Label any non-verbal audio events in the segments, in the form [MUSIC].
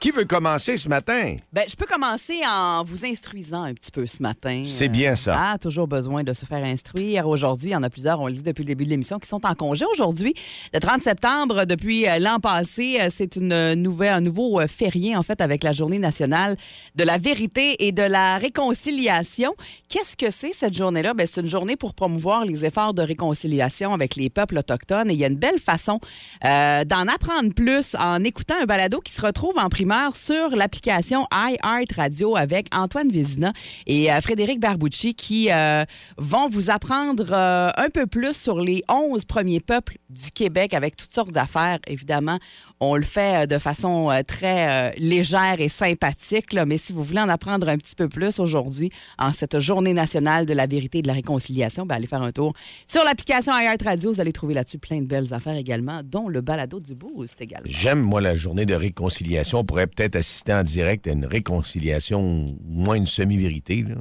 Qui veut commencer ce matin? Ben, je peux commencer en vous instruisant un petit peu ce matin. C'est bien ça. Ah, toujours besoin de se faire instruire. Aujourd'hui, il y en a plusieurs, on le dit depuis le début de l'émission, qui sont en congé aujourd'hui. Le 30 septembre, depuis euh, l'an passé, euh, c'est une nouvelle, un nouveau euh, férié, en fait, avec la Journée nationale de la vérité et de la réconciliation. Qu'est-ce que c'est, cette journée-là? Ben, c'est une journée pour promouvoir les efforts de réconciliation avec les peuples autochtones. Et il y a une belle façon euh, d'en apprendre plus en écoutant un balado qui se retrouve en sur l'application iHeart Radio avec Antoine Vézina et euh, Frédéric Barbucci qui euh, vont vous apprendre euh, un peu plus sur les 11 premiers peuples du Québec avec toutes sortes d'affaires, évidemment. On le fait euh, de façon euh, très euh, légère et sympathique, là, mais si vous voulez en apprendre un petit peu plus aujourd'hui, en cette journée nationale de la vérité et de la réconciliation, ben, allez faire un tour sur l'application iHeart Radio. Vous allez trouver là-dessus plein de belles affaires également, dont le balado du Boost également. J'aime, moi, la journée de réconciliation. On pourrait peut-être assister en direct à une réconciliation, ou moins une semi-vérité. là.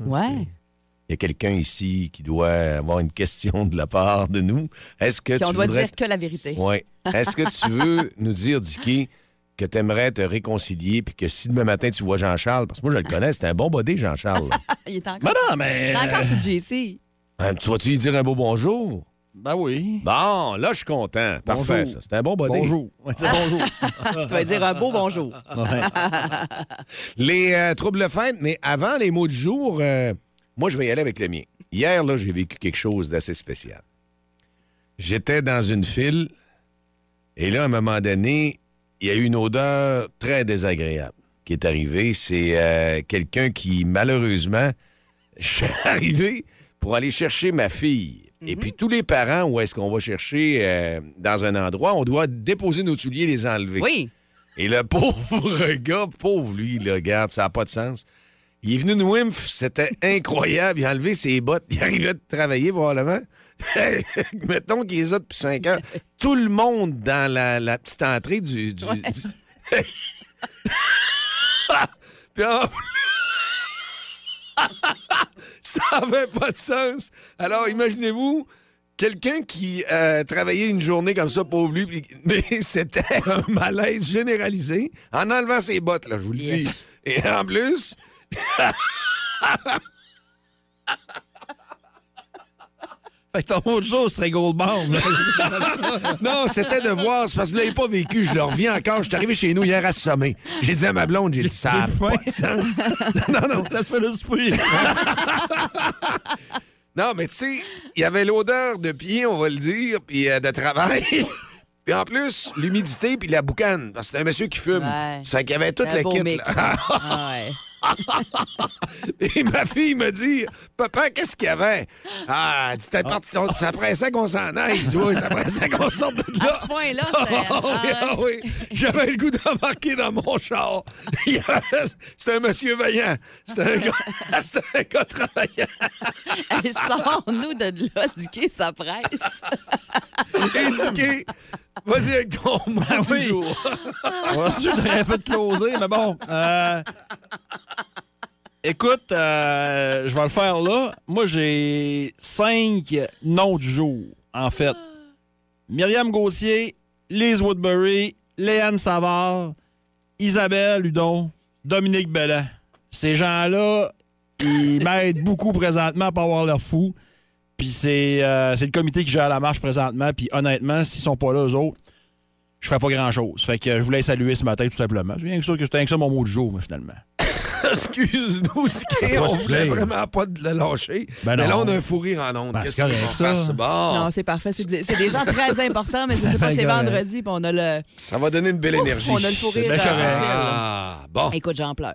Il y a quelqu'un ici qui doit avoir une question de la part de nous. Est-ce que Puis on tu doit voudrais... dire que la vérité. Oui. Est-ce que tu veux [LAUGHS] nous dire, Dicky, que tu aimerais te réconcilier puis que si demain matin tu vois Jean-Charles, parce que moi je le connais, c'est un bon body, Jean-Charles. [LAUGHS] Il est encore, Mais non, mais. il est encore sur JC. Hein, tu vas-tu lui dire un beau bonjour? Ben oui. Bon, là, je suis content. Parfait, Bonjour. ça. C'est un bon body. Bonjour. Ouais, bonjour. [LAUGHS] Tu vas dire un beau bonjour. Ouais. Les euh, troubles fêtes, mais avant les mots du jour, euh, moi, je vais y aller avec le mien. Hier, là, j'ai vécu quelque chose d'assez spécial. J'étais dans une file et là, à un moment donné, il y a eu une odeur très désagréable qui est arrivée. C'est euh, quelqu'un qui, malheureusement, [LAUGHS] je suis arrivé pour aller chercher ma fille. Et puis tous les parents, où est-ce qu'on va chercher euh, dans un endroit, on doit déposer nos souliers et les enlever. Oui. Et le [LAUGHS] pauvre gars, pauvre lui, là, regarde, ça n'a pas de sens. Il est venu de Wimf, c'était incroyable. Il a enlevé ses bottes, il arrivait de travailler probablement. [LAUGHS] Mettons qu'il est là depuis 5 heures. Tout le monde dans la, la petite entrée du. du- Ouais. du- [LAUGHS] Puis en plus- [LAUGHS] ça n'avait pas de sens. Alors, imaginez-vous, quelqu'un qui euh, travaillait une journée comme ça, pauvre lui, mais c'était un malaise généralisé en enlevant ses bottes, là, je vous le dis. Et en plus, Fait que ton mot de jour serait Goldbaum. [LAUGHS] non, c'était de voir, c'est parce que vous l'avez pas vécu, je le reviens encore. Je suis arrivé chez nous hier assommé. J'ai dit à ma blonde, j'ai dit ça a pas de sens. [LAUGHS] non, non, Ça se fait le souper. [LAUGHS] Non, mais tu sais, il y avait l'odeur de pied, on va le dire, puis euh, de travail. Puis en plus, l'humidité puis la boucane. Parce que c'est un monsieur qui fume. Ouais. C'est qu'il y avait toute la kit. mix. là. Ah ouais. Et ma fille me dit Papa, qu'est-ce qu'il y avait? Ah, elle dit T'es parti, on- ça pressait qu'on s'en aille. Je dis Oui, ça pressait qu'on sorte de là. À ce point-là, Ah c'est- oui, ah ah oui. J'avais le goût d'embarquer dans mon char. [LAUGHS] C'était un monsieur vaillant. C'était un gars, [LAUGHS] c'était un gars travaillant. Sors-nous de là, Dicky, ça presse. [LAUGHS] Indiqué. Vas-y avec ton mot Ah du oui. jour. Je t'aurais fait closer, mais bon. euh, Écoute, euh, je vais le faire là. Moi, j'ai cinq noms du jour, en fait. Myriam Gauthier, Lise Woodbury, Léane Savard, Isabelle Hudon, Dominique Bellan. Ces gens-là, ils [LAUGHS] m'aident beaucoup présentement à pas avoir leur fou. Puis c'est euh, c'est le comité qui gère la marche présentement. Puis honnêtement, s'ils sont pas là, eux autres, je fais pas grand-chose. Fait que je voulais saluer ce matin, tout simplement. C'est bien que ça, que c'était que ça mon mot du jour, mais finalement. [LAUGHS] Excuse-nous, Dicky, on voulait vraiment pas de le lâcher. Ben mais là, on a un fou rire en ondes. Ben, Qu'est-ce c'est que correct, qu'on ça. fasse? Bon, Non, c'est parfait. C'est des, gens très [LAUGHS] importants, mais je sais pas, c'est vendredi, puis on a le, ça va donner une belle énergie. on a le fou rire. euh. Ah, bon. Écoute, j'en pleure.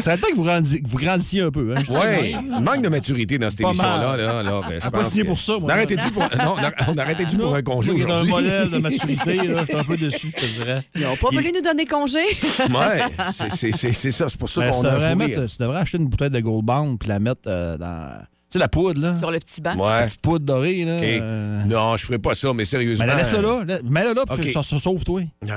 C'est le temps que vous, grandi- que vous grandissiez un peu. Hein? Oui, il manque de maturité dans cette émission-là. Là, là, ben, je On a pas pense signé que- pour ça, moi. On arrêtait-tu pour... Non, on arrêtait-tu pour un congé est un aujourd'hui? modèle de maturité, là, je suis un peu [LAUGHS] déçu, je te dirais. Ils n'ont pas voulu nous donner congé. Ouais, c'est- c'est- ça. C'est pour ça Ben, qu'on a rire. tu devrais acheter une bouteille de Gold Bond puis la mettre euh, dans. Sais, la poudre, là. Sur le petit banc. La Ouais. petite poudre dorée, là. Euh, Non, je ferai pas ça, mais sérieusement. Mais laisse-le là. là. Mets-le là, puis OK. ça, ça sauve, toi. Ouais.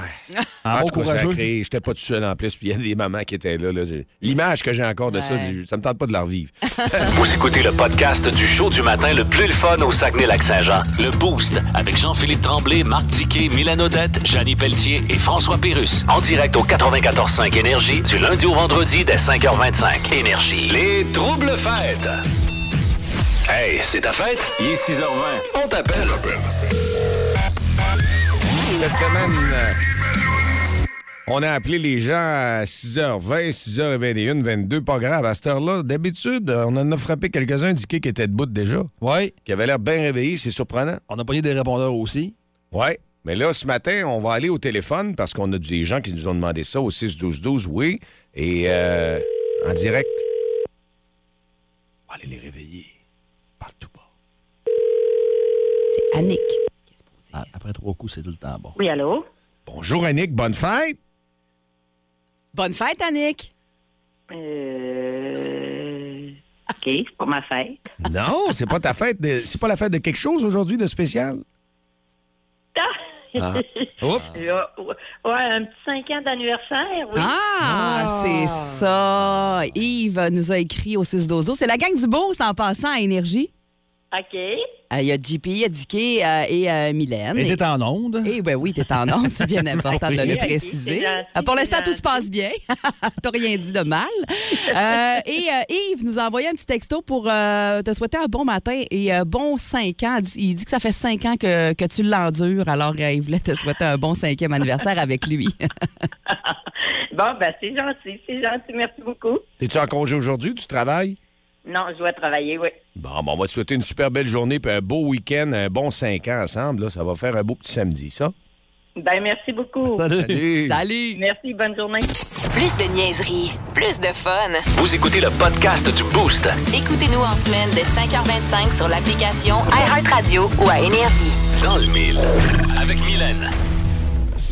En tout cas, J'étais pas tout seul en plus, puis il y a des mamans qui étaient là. là. L'image que j'ai encore de ça, Ouais. ça me tente pas de la revivre. [LAUGHS] Vous écoutez le podcast du show du matin le plus le fun au Saguenay-Lac-Saint-Jean. Le Boost avec Jean-Philippe Tremblay, Marc Diquet, Milan Odette, Janine Pelletier et François Pérus. En direct au 94.5 Énergie du lundi au vendredi dès 5h25. Énergie. Les troubles fêtes. Hey, c'est ta fête? Il est 6h20. On t'appelle. Cette semaine, euh, on a appelé les gens à 6h20, 6h21, 22. Pas grave, à cette heure-là. D'habitude, on en a frappé quelques-uns indiqués qui étaient debout déjà, Oui. qui avaient l'air bien réveillés. C'est surprenant. On a pogné des répondeurs aussi. Ouais. Mais là, ce matin, on va aller au téléphone parce qu'on a des gens qui nous ont demandé ça au 6-12-12, oui. Et euh, en direct. On va aller les réveiller. Parle tout bas. C'est Annick qui est supposée. Ah, après trois coups, c'est tout le temps bon. Oui, allô? Bonjour, Annick. Bonne fête. Bonne fête, Annick! Euh... OK, c'est pour ma fête. Non, c'est pas ta fête. de- C'est pas la fête de quelque chose aujourd'hui de spécial? Ah. Oups. Euh, ouais, un petit 5 ans d'anniversaire, oui. Ah, c'est ça. Yves nous a écrit au 6 dozo. C'est la gang du Beauce en passant à Énergie. OK. Euh, Il y a JP, il y a Dicky euh, et euh, Mylène. Et Et- t'es en onde? Eh ben oui, t'es en onde, c'est bien [LAUGHS] important de le Ok, préciser. gentil, Euh, Pour l'instant, tout se passe bien. [LAUGHS] T'as rien dit de mal. Euh, et euh, Yves nous a envoyé un petit texto pour euh, te souhaiter un bon matin et euh, bon 5 ans. Il dit que ça fait 5 ans que, que tu l'endures, alors euh, il voulait te souhaiter un bon cinquième anniversaire avec lui. [LAUGHS] Bon, ben, c'est gentil, c'est gentil. Merci beaucoup. T'es-tu en congé aujourd'hui? Tu travailles? Non, je dois travailler, oui. Bon, ben, on va te souhaiter une super belle journée puis un beau week-end, un bon 5 ans ensemble. Là. Ça va faire un beau petit samedi, ça. Ben, merci beaucoup. Salut. Salut. Salut! Merci, bonne journée. Plus de niaiserie, plus de fun. Vous écoutez le podcast du Boost. Écoutez-nous en semaine de 5h25 sur l'application iHeartRadio ou à Énergie. Dans le mille. Avec Mylène.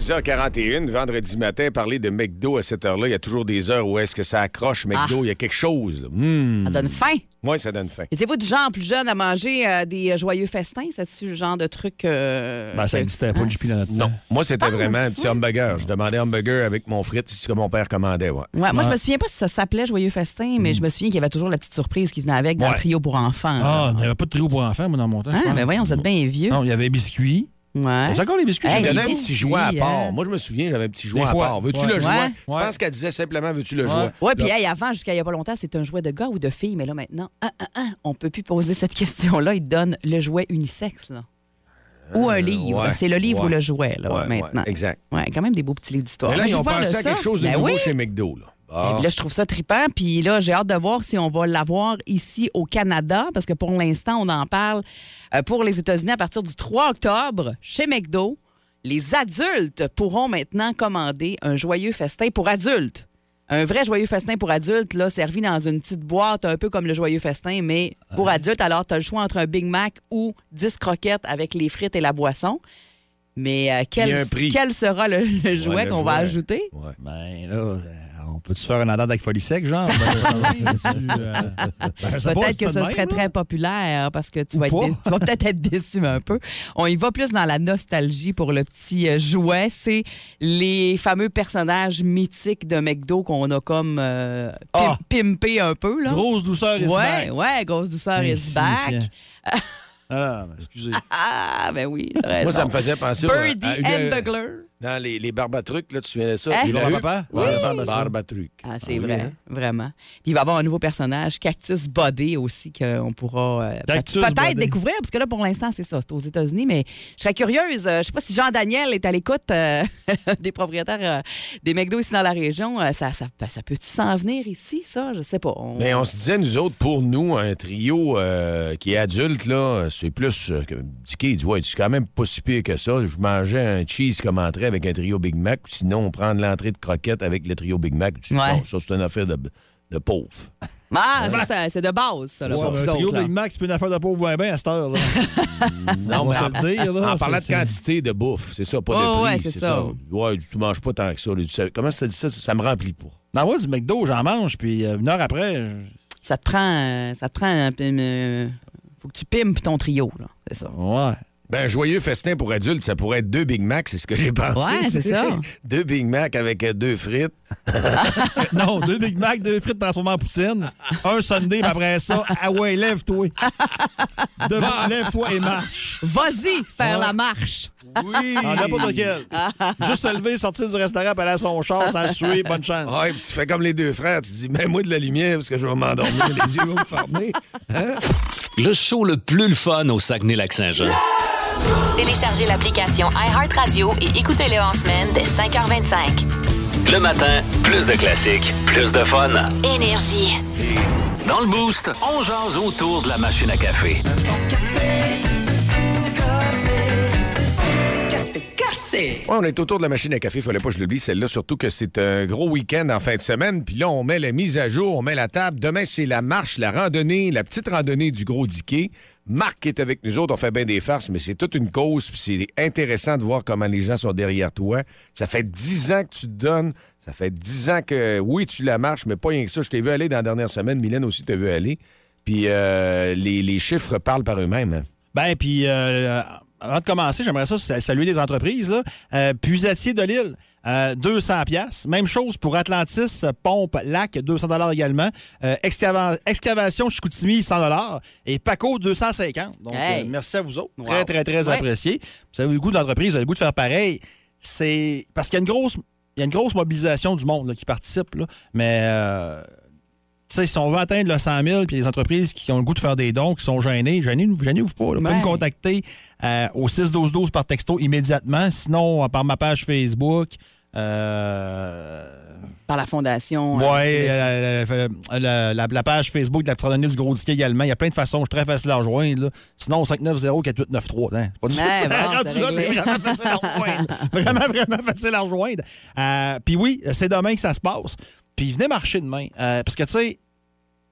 6h41, vendredi matin, parler de McDo à cette heure-là. Il y a toujours des heures où est-ce que ça accroche McDo. Il y a quelque chose. Hmm. Ça donne faim. Oui, ça donne faim. Étiez-vous du genre plus jeune à manger euh, des joyeux festins? C'est-tu le genre de truc. euh, Ben, ça que- n'existait pas, dans notre Non, moi, c'était penses, vraiment un petit hamburger. Je demandais hamburger avec mon frite, c'est ce que mon père commandait. Ouais. Ouais, moi, je me souviens pas si ça s'appelait Joyeux Festin, mais je me souviens qu'il y avait toujours la petite surprise qui venait avec dans Ouais. le trio pour enfants. Ah, là. on n'avait pas de trio pour enfants, moi, dans mon temps. je Ah, pense. ben voyons, vous êtes bien vieux. Non, il y avait biscuits. Ouais. C'est encore les biscuits? Hey, j'ai donnait un petit jouet à part. hein. Moi, je me souviens, j'avais un petit jouet à part. Veux-tu Ouais. le jouet? Ouais. Je pense qu'elle disait simplement, veux-tu le Ouais. jouet? Ouais, puis hey, avant, jusqu'à il y a pas longtemps, c'était un jouet de gars ou de fille, mais là maintenant, ah, ah, ah, on peut plus poser cette [LAUGHS] question-là. Il te donne le jouet unisexe, là. Ou un livre. ouais, C'est le livre ouais. ou le jouet, là, Ouais, maintenant. ouais, exact. Ouais, quand même des beaux petits livres d'histoire. Mais là, ils ont pensé à ça. quelque chose de Ben nouveau oui. chez McDo. Là. Et là, je trouve ça trippant. Puis là, j'ai hâte de voir si on va l'avoir ici au Canada, parce que pour l'instant, on en parle euh, pour les États-Unis à partir du 3 octobre chez McDo. Les adultes pourront maintenant commander un joyeux festin pour adultes. Un vrai joyeux festin pour adultes, là, servi dans une petite boîte, un peu comme le joyeux festin, mais pour adultes. Alors, tu as le choix entre un Big Mac ou 10 croquettes avec les frites et la boisson. Mais euh, quel, quel sera le, le jouet qu'on va ajouter? Ouais. Ben là, euh, on peut-tu faire un adade avec folie sec, genre? [LAUGHS] Ben, euh, ben, Peut-être c'est que ça ce de serait très populaire parce que tu Ou vas, tu peut-être être déçu un peu. On y va plus dans la nostalgie pour le petit euh, jouet. C'est les fameux personnages mythiques de McDo qu'on a comme euh, pim- Ah! pimpé un peu. Là. Grosse douceur is ouais, back. ouais, grosse douceur is back. Ah, ben, excusez. [LAUGHS] Ah, ben oui, Moi, ça me faisait penser au- Birdie à une- Les, les barbatrucs, là, tu te souviens de ça? Hein? Il Ils a papa? Oui. barbatruc. Ah, c'est oui, vrai, hein? vraiment. Puis il va y avoir un nouveau personnage, Cactus Body aussi, qu'on pourra euh, peut-être découvrir, parce que là, pour l'instant, c'est ça, c'est aux États-Unis, mais je serais curieuse. euh, je sais pas si Jean-Daniel est à l'écoute euh, [LAUGHS] des propriétaires euh, des McDo ici dans la région. Euh, ça, ça, ça peut-tu s'en venir ici, ça? Je sais pas. On- Mais on se disait, nous autres, pour nous, un trio euh, qui est adulte, là, c'est plus. Euh, que- Dicky, il dit, ouais, c'est quand même pas si pire que ça. Je mangeais un cheese comme entrée avec un trio Big Mac, ou sinon, on prend de l'entrée de croquettes avec le trio Big Mac. Ouais. non, ça, c'est une affaire de, de pauvre. Ah, ça, c'est- de base, ça, là, Ouais, pour vous un trio autres. Big Mac, c'est une affaire de pauvre bien, bien à cette heure. Là. [LAUGHS] Non, On va mais se en, le dire, là, en parlant de quantité de bouffe, c'est ça, pas Ouais, de prix. ouais, c'est ça. ça. Ouais, tu manges pas tant que ça. là. Tu Comment ça dit ça? Ça me remplit pas. Non, moi, du McDo, j'en mange, puis euh, une heure après, je- Ça te prend, euh, ça te prend un peu. euh, faut que tu pimpes ton trio, là. C'est ça. Ouais. Ben, un joyeux festin pour adultes, ça pourrait être deux Big Mac, c'est ce que j'ai pensé. Ouais, c'est ça. [LAUGHS] deux Big Mac avec euh, deux frites. [LAUGHS] Non, deux Big Mac, deux frites transformées en poutine, un Sunday, puis après ça, [LAUGHS] ah ouais, lève-toi. De- Lève-toi et marche. Vas-y, faire la marche. Oui! En n'importe lequel. Juste se lever, sortir du restaurant, puis aller à son char, sans suer, bonne chance. Ouais, puis tu fais comme les deux frères, tu dis, mets-moi de la lumière parce que je vais m'endormir, les yeux vont me fermer. Le show le plus le fun au Saguenay-Lac-Saint-Jean. Téléchargez l'application iHeartRadio et écoutez-le en semaine dès 5h25. Le matin, plus de classiques, plus de fun. Énergie. Dans le boost, on jase autour de la machine à café. Ouais, on est autour de la machine à café, fallait pas que je l'oublie, celle-là, surtout que c'est un gros week-end en fin de semaine. Puis là, on met la mise à jour, on met la table. Demain, c'est la marche, la randonnée, la petite randonnée du Gros Diquet. Marc est avec nous autres, on fait bien des farces, mais c'est toute une cause, puis c'est intéressant de voir comment les gens sont derrière toi. Ça fait dix ans que tu te donnes, ça fait dix ans que, oui, tu la marches, mais pas rien que ça. Je t'ai vu aller dans la dernière semaine, Mylène aussi t'a vu aller. Puis euh, les, les chiffres parlent par eux-mêmes. hein. Ben, puis euh, avant de commencer, j'aimerais ça sa- saluer les entreprises. Là. Euh, Puisatier de Lille, euh, 200 pièces. Même chose pour Atlantis, Pompe, Lac, 200 dollars également. Euh, excava- excavation Chicoutimi, 100 dollars. Et Paco, 250. Donc, Hey. euh, merci à vous autres. Wow. Très, très, très Ouais. apprécié. Vous avez le goût de l'entreprise, vous avez le goût de faire pareil. C'est parce qu'il y a une grosse... Il y a une grosse mobilisation du monde là, qui participe, là. mais si on veut atteindre le 100 000, puis les entreprises qui ont le goût de faire des dons, qui sont gênées, gênez-vous pas. Là. Vous pouvez me contacter euh, au 6-12-12 par texto immédiatement. Sinon, euh, par ma page Facebook. Euh, Par la fondation. euh, euh, la, la- la page Facebook de la petite randonnée du Gros Disque également. Il y a plein de façons. Je suis très facile à rejoindre. là. Sinon, 590-4893. Hein. C'est pas du tout ça. bon, c'est vraiment facile à rejoindre. [LAUGHS] vraiment, vraiment facile à rejoindre. Puis oui, c'est demain que ça se passe. Puis venez marcher demain. Euh, parce que, tu sais,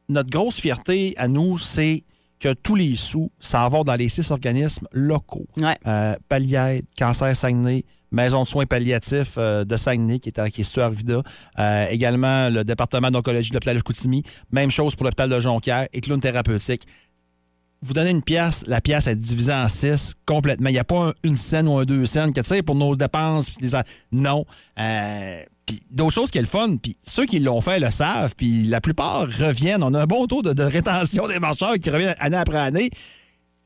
notre grosse fierté à nous, c'est que tous les sous s'en vont dans les six organismes locaux. Ouais. Euh, Palliaide, Cancer Saguenay, Maison de soins palliatifs euh, de Saguenay, qui est, à, qui est sur Arvida. Euh, également, le département d'oncologie de l'hôpital de Chicoutimi. Même chose pour l'hôpital de Jonquière et Clown Thérapeutique. Vous donnez une pièce, la pièce est divisée en six complètement. Il n'y a pas un- une scène ou un deux scènes que, tu sais, pour nos dépenses. a- non. Euh, puis d'autres choses qui est le fun. Puis ceux qui l'ont fait le savent. Puis la plupart reviennent. On a un bon taux de, de rétention des marcheurs qui reviennent année après année.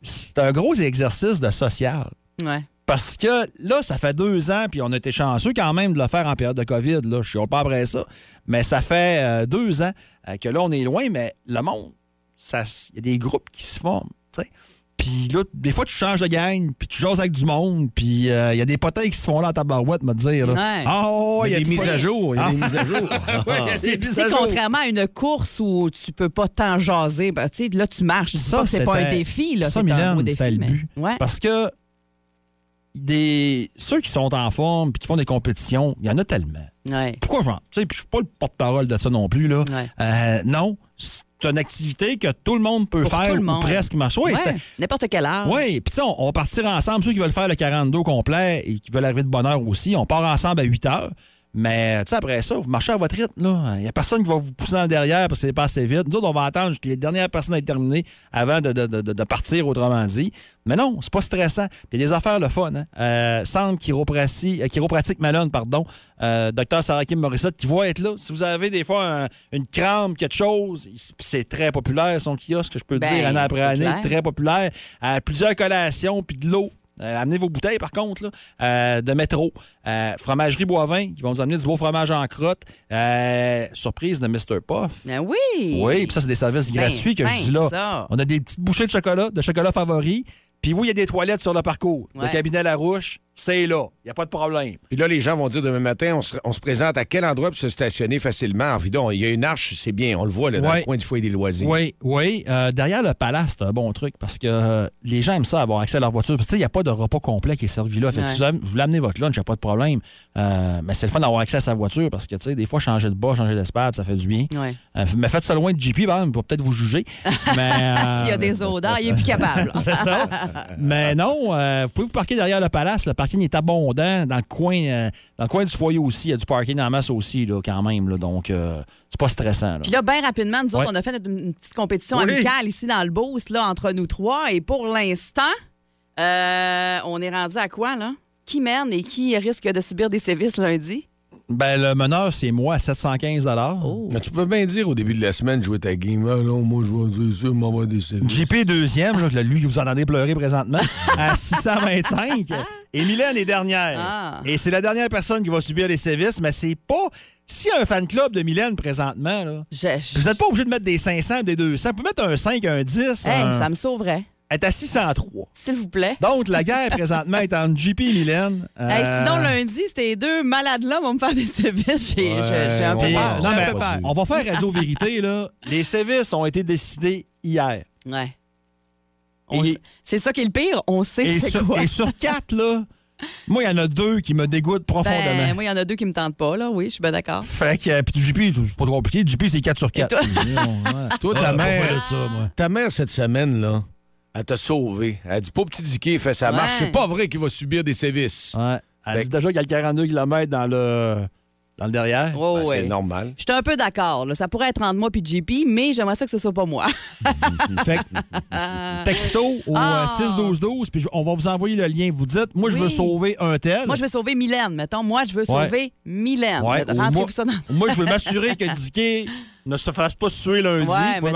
C'est un gros exercice de social. Ouais. Parce que là, ça fait deux ans, puis on a été chanceux quand même de le faire en période de COVID. Là. Je suis pas après ça. Mais ça fait euh, deux ans euh, que là, on est loin, mais le monde, il y a des groupes qui se forment. Puis là, des fois, tu changes de gang, puis tu jases avec du monde, puis euh, il y a des potins qui se font là en tabarouette, me dire. Là. Ouais. Ah, ouais, Il y a des mises à jour, il y a des Ah. mises à jour. [LAUGHS] Ouais, il y C'est contrairement à une course où tu peux pas tant jaser. Ben, tu sais, là, tu marches. Je dis pas que c'est pas un défi. Là, Ça, Mylène, c'était le mais-. Ouais. Parce que des ceux qui sont en forme puis qui font des compétitions, il y en a tellement. Ouais. Pourquoi puis je suis pas le porte-parole de ça non plus, là. Ouais. Euh, non, c'est une activité que tout le monde peut Pour faire tout le ou monde. presque marcher. Oui, Ouais, N'importe quel âge. oui, puis tu sais, on, on va partir ensemble. Ceux qui veulent faire le 42 complet et qui veulent arriver de bonne heure aussi, on part ensemble à 8 heures. Mais tu sais, après ça, vous marchez à votre rythme. Il n'y a personne qui va vous pousser en derrière parce que c'est pas assez vite. Nous autres, on va attendre que les dernières personnes aient terminé avant de, de- de- de partir, autrement dit. Mais non, c'est pas stressant. Il y a des affaires le fun. Hein? Euh, Centre euh, chiropratique Malone, pardon. Euh, Docteur Sarakim Morissette qui va être là. Si vous avez des fois un- une crampe, quelque chose, c'est très populaire son kiosque, je peux Ben, dire, année après année. populaire. Très populaire. Plusieurs collations, puis de l'eau. Euh, amenez vos bouteilles, par contre, là, euh, de métro. Euh, fromagerie Boivin, qui vont vous amener du beau fromage en crotte. Euh, surprise de Mr. Puff. Ben oui. Oui, puis ça, c'est des services Ben, gratuits que je dis là. ça. On a des petites bouchées de chocolat, de chocolat favori. Puis oui, il y a des toilettes sur le parcours. Le cabinet Larouche, c'est là. Il n'y a pas de problème. Puis là, les gens vont dire demain matin, on se, on se présente à quel endroit pour se stationner facilement? En vidon, il y a une arche, c'est bien, on le voit là, dans Ouais. le coin du foyer des loisirs. Oui, oui. Euh, derrière le palace, c'est un bon truc parce que euh, les gens aiment ça avoir accès à leur voiture. Parce que, tu sais, Il n'y a pas de repas complet qui est servi là. Fait que Ouais. si vous voulez amener votre lunch, il n'y a pas de problème. Euh, mais c'est le fun d'avoir accès à sa voiture parce que tu sais, des fois, changer de bas, changer d'espade, ça fait du bien. Ouais. Euh, mais faites ça loin de JP, ben, va peut-être vous juger. [LAUGHS] mais, euh, S'il y a des odeurs, il est plus capable. [LAUGHS] c'est ça. [LAUGHS] Mais non, euh, vous pouvez vous parquer derrière le palace. Le parking parking est abondant. Dans le coin, euh, dans le coin du foyer aussi, il y a du parking en masse aussi, là, quand même. Là, donc, euh, c'est pas stressant. là. Puis là, bien rapidement, nous autres, Ouais. on a fait notre- une petite compétition Oui. amicale ici dans le Boost, là, entre nous trois. Et pour l'instant, euh, on est rendu à quoi, là? Qui mène et qui risque de subir des sévices lundi? Ben, le meneur, c'est moi à 715 Oh. Mais tu peux bien dire au début de la semaine, jouer ta game. Ah non, moi, je vais dire ça, m'envoie des services. JP deuxième, là, lui, vous entendez pleurer présentement, [LAUGHS] à 625. Et Mylène est dernière. Ah. Et c'est la dernière personne qui va subir les sévices, mais c'est pas. S'il y a un fan club de Mylène présentement, là, Je- je- vous n'êtes pas obligé de mettre des 500 des 200. Vous pouvez mettre un 5, un 10. Hey, un- ça me sauverait, est à 603. s'il vous plaît. Donc, la guerre présentement est entre JP et Mylène. Hey, Euh, sinon, lundi, ces deux malades-là vont me faire des sévices. J'ai Ouais, un peu on puis, va- peur. non, J'ai un mais peu peur. on va faire réseau vérité, là. Les sévices ont été décidés hier. Ouais. Et- C'est ça qui est le pire. On sait Et c'est sur, quoi. et sur quatre, là, moi, il y en a deux qui me dégoûtent profondément. Ben, moi, il y en a deux qui me tentent pas, là. Oui, je suis bien d'accord. Fait que, euh, puis JP, c'est pas trop compliqué. JP, c'est 4 sur 4. toi? [LAUGHS] Toi, ta mère, ça, moi. ta mère, cette semaine, là, elle t'a sauvé. Elle dit pas petit Dicky, fait sa Ouais. marche. C'est pas vrai qu'il va subir des sévices. Ouais. Elle Fait dit déjà qu'il y a le 42 km dans le, dans le derrière. Oh, Ben, ouais. C'est normal. Je suis un peu d'accord. Ça pourrait être entre moi et JP, mais j'aimerais ça que ce soit pas moi. [LAUGHS] Fait que, texto au Ah. euh, 6-12-12, puis on va vous envoyer le lien. Vous dites, moi, je veux sauver un tel. moi, je veux sauver Mylène. Mettons, moi, je veux Ouais. sauver Mylène. Ouais, Rentrez-vous moi, ça dans... moi, je veux m'assurer que Dicky [LAUGHS] ne se fasse pas suer lundi. Ouais, ouais,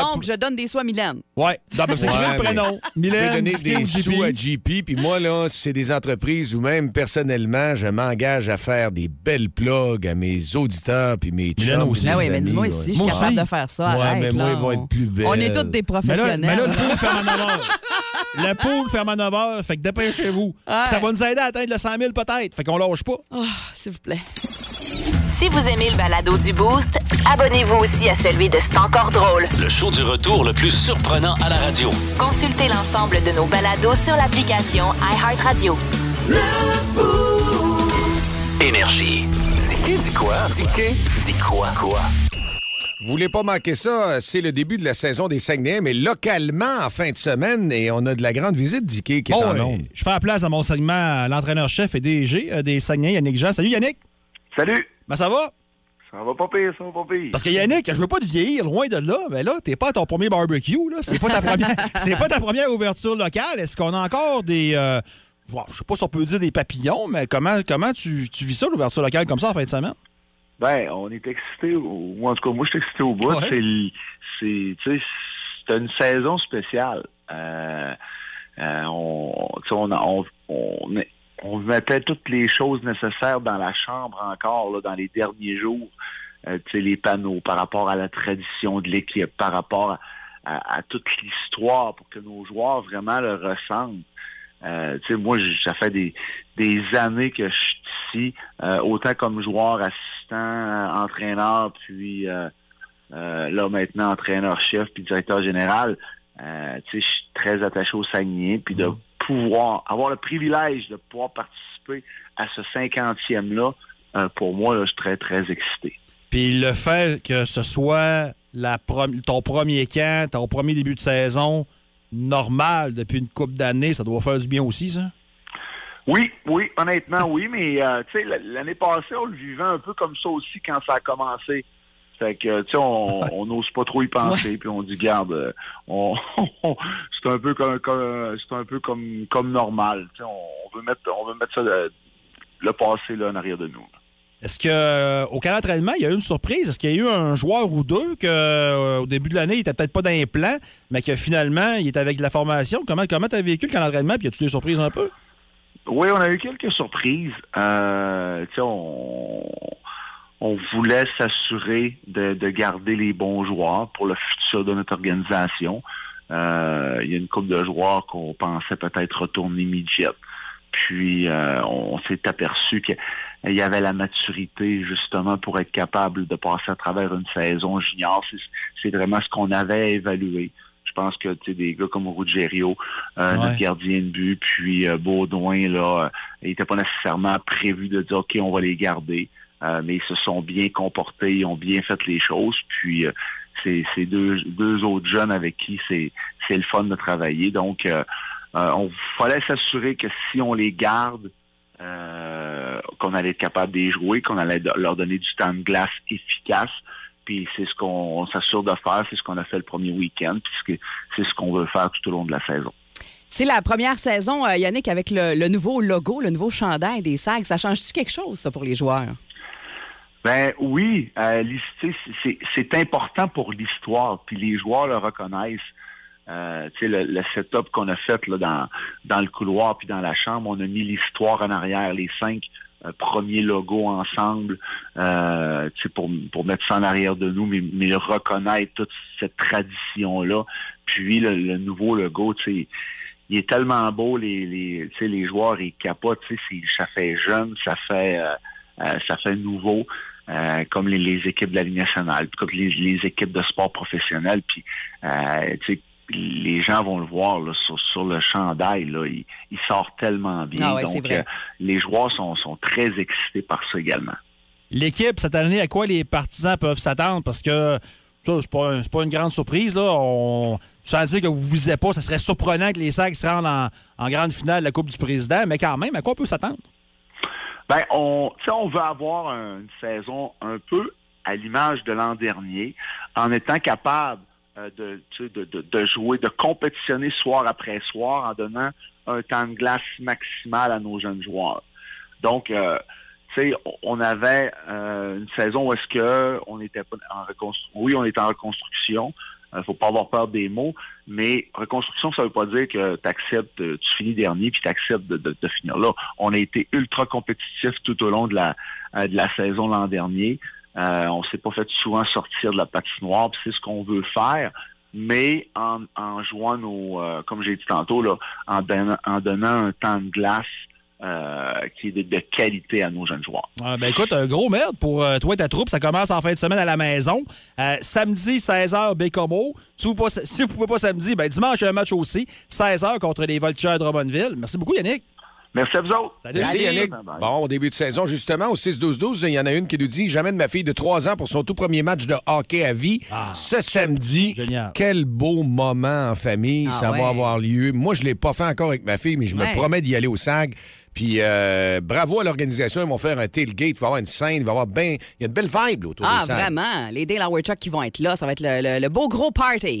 Donc, pour- je donne des soins à Mylène. Ouais, Non, ben, c'est le prénom. Mylène, donner Dicky des sous à JP, puis moi, là, si c'est des entreprises ou même personnellement, je m'engage à faire des belles plugs à mes auditeurs puis mes Mylène chums. aussi. Ah mes oui, mais dis-moi ouais. si je suis capable aussi. de faire ça. Ouais, Arrête, mais moi, là. ils vont être plus On est belles. tous des Mais là, professionnels. mais là, le pool ferme à 9 heures. Le pool ferme à 9 heures. Fait que dépêchez-vous. Ouais. Ça va nous aider à atteindre le 100 000 peut-être. Fait qu'on lâche pas. Oh, S'il vous plaît. Si vous aimez le balado du Boost, abonnez-vous aussi à celui de C'est encore drôle. Le show du retour le plus surprenant à la radio. Consultez l'ensemble de nos balados sur l'application iHeartRadio. Énergie. Dis dis quoi? Dis dis quoi? Quoi? Vous voulez pas manquer ça, c'est le début de la saison des Saguenay, mais localement en fin de semaine, et on a de la grande visite d'Iké qui est Bon, en onde. je fais la place dans mon segment à l'entraîneur-chef et DG euh, des Saguenay, Yannick Jean. Salut Yannick. Salut! Ben ça va? Ça va pas pire, ça va pas pire. Parce que Yannick, je veux pas te vieillir loin de là, mais là, t'es pas à ton premier barbecue, là. C'est pas ta [LAUGHS] première, c'est pas ta première ouverture locale. Est-ce qu'on a encore des. euh, bon, je sais pas si on peut dire des papillons, mais comment, comment tu, tu vis ça, l'ouverture locale, comme ça, en fin de semaine? Ben, on est excité, ou en tout cas, moi, je suis excité au bout. Ouais. C'est, c'est, tu sais, c'est une saison spéciale. Euh, euh, on, tu sais, on, a- on, on, est- on mettait toutes les choses nécessaires dans la chambre encore, dans les derniers jours. Euh, les panneaux par rapport à la tradition de l'équipe, par rapport à, toute l'histoire pour que nos joueurs vraiment le ressentent. Euh, moi, ça fait des, des années que je suis ici, euh, autant comme joueur, assistant, euh, entraîneur, puis euh, euh, là maintenant entraîneur-chef, puis directeur général. Je suis très attaché au Saguenay, puis de pouvoir avoir le privilège de pouvoir participer à ce cinquantième-là, euh, pour moi, là, je suis très, très excité. Puis le fait que ce soit la ton premier camp, ton premier début de saison normal depuis une couple d'années, ça doit faire du bien aussi, ça? Oui, oui, honnêtement, oui, mais euh, l'année passée, on le vivait un peu comme ça aussi quand ça a commencé. Fait que, tu sais, on n'ose pas trop y penser, puis on dit, garde, euh, [LAUGHS] on, c'est un peu comme, comme- c'est un peu comme, comme normal. Tu sais, on veut mettre, on veut mettre ça, le, le passé là en arrière de nous. Est-ce que euh, camp d'entraînement, il y a eu une surprise? Est-ce qu'il y a eu un joueur ou deux que euh, au début de l'année, il était peut-être pas dans les plans, mais que finalement, il était avec la formation? Comment comment tu as vécu le camp d'entraînement? Puis y a-tu des surprises un peu? Oui, on a eu quelques surprises. Euh, tu sais, on, on voulait s'assurer de, de garder les bons joueurs pour le futur de notre organisation. Euh, il y a une couple de joueurs qu'on pensait peut-être retourner midget. Puis euh, on s'est aperçu qu'il y avait la maturité justement pour être capable de passer à travers une saison junior. C'est- C'est vraiment ce qu'on avait évalué. Je pense que tu sais, des gars comme Ruggiero, euh, Ouais. notre gardien de but, puis euh, Baudouin, là, il n'était pas nécessairement prévu de dire OK, on va les garder. Euh, mais ils se sont bien comportés, ils ont bien fait les choses. Puis euh, c'est deux, autres jeunes avec qui c'est le fun de travailler. Donc, euh, euh, on fallait s'assurer que si on les garde, qu'on allait être capable de les jouer, qu'on allait leur donner du temps de glace efficace. Puis c'est ce qu'on on s'assure de faire, c'est ce qu'on a fait le premier week-end, puisque c'est ce qu'on veut faire tout au long de la saison. C'est la première saison, Yannick, avec le, le nouveau logo, le nouveau chandail des SAG. Ça change-tu quelque chose, ça, pour les joueurs? Ben oui, euh, c'est important pour l'histoire, puis les joueurs le reconnaissent. Euh, le, le setup qu'on a fait là, dans, dans le couloir puis dans la chambre, on a mis l'histoire en arrière, les cinq euh, premiers logos ensemble, euh, pour, pour mettre ça en arrière de nous, mais, mais reconnaître toute cette tradition-là. Puis le, le nouveau logo, tu il est tellement beau, les, les, les joueurs, ils capotent, ça fait jeune, ça fait, euh, euh, ça fait nouveau. Euh, comme les, les équipes de la Ligue nationale, comme les, les équipes de sport professionnel. Puis, euh, tu sais, les gens vont le voir là, sur, sur le chandail. Là, il, il sort tellement bien. Ah ouais, Donc, vrai. euh, les joueurs sont, sont très excités par ça également. L'équipe, cette année, à quoi les partisans peuvent s'attendre? Parce que ça, c'est pas, un- c'est pas une grande surprise. Là. On, sans dire que vous ne visez pas, ça serait surprenant que les Sags se rendent en, en grande finale de la Coupe du Président, mais quand même, à quoi on peut s'attendre? Ben, on, on veut avoir un- une saison un peu à l'image de l'an dernier, en étant capable euh, de, de, de, de jouer, de compétitionner soir après soir, en donnant un temps de glace maximal à nos jeunes joueurs. Donc, euh, tu sais, on- avait euh, une saison où est-ce que on était pas en reconstruction. Oui, on est en reconstruction. Il faut pas avoir peur des mots, mais reconstruction, ça veut pas dire que tu acceptes, tu finis dernier puis tu acceptes de, de- de finir là. On a été ultra compétitif tout au long de la, euh, de la saison l'an dernier. Euh, on s'est pas fait souvent sortir de la patinoire, puis c'est ce qu'on veut faire, mais en, en jouant nos, euh, comme j'ai dit tantôt, là, en, en donnant un temps de glace euh, qui est de, qualité à nos jeunes joueurs. Ah, ben écoute, un gros merde pour euh, toi et ta troupe. Ça commence en fin de semaine à la maison. Euh, samedi, 16h, Bécomo. Si vous ne pouvez pas samedi, ben dimanche, il y a un match aussi. 16h contre les Vultures de Drummondville. Merci beaucoup, Yannick. Merci à vous autres. Salut. Merci, Salut. Yannick. Bye-bye. Bon, au début de saison, justement, au 6-12-12, il y en a une qui nous dit J'amène ma fille de 3 ans pour son tout premier match de hockey à vie ce samedi. Génial. Quel beau moment en famille, Ah ça ouais. va avoir lieu. Moi, je ne l'ai pas fait encore avec ma fille, mais je Ouais. me promets d'y aller au SAG. Puis euh, bravo à l'organisation, ils vont faire un tailgate, il va y avoir une scène, il va y avoir bien. Il y a une belle vibe là, autour Ah, du SAG. vraiment? Les Dale Chuck qui vont être là, ça va être le, le- le beau gros party.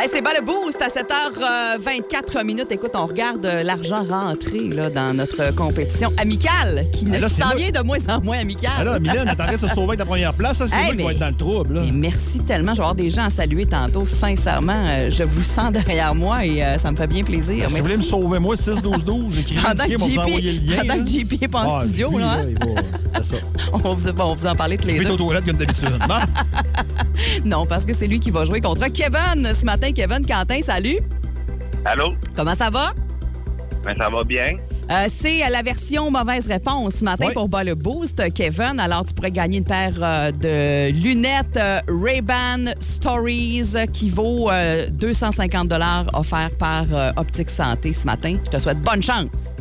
Hey, c'est pas le boost à 7h24 minutes. Écoute, on regarde euh, l'argent rentré là, dans notre compétition amicale qui ne là, c'est s'en vient de moins en moins amicale. Ah là, Mylène, elle de se sauver la première place. Ça, c'est Hey, moi qui vais être dans le trouble. Là. Mais merci tellement. Je vais avoir des gens à saluer tantôt. Sincèrement, euh, je vous sens derrière moi et euh, ça me fait bien plaisir. Ben, Si vous voulez me sauver, moi, 6-12-12, [LAUGHS] écrivez Pendant indiqué, que on va vous envoyer le lien. pendant que JP est pas en Ah, studio, là, va- c'est ça. [LAUGHS] on, va vous, bon, on va vous en parler tous Je les vais deux. aux toilettes comme d'habitude. [LAUGHS] [LAUGHS] Non, parce que c'est lui qui va jouer contre Kevin ce matin. Kevin Quentin, salut. Allô? Comment ça va? Ben, ça va bien. Euh, c'est la version mauvaise réponse ce matin Oui. pour bas le boost, Kevin. Alors, tu pourrais gagner une paire euh, de lunettes euh, Ray-Ban Stories euh, qui vaut euh, 250 offert par euh, Optique Santé ce matin. Je te souhaite bonne chance.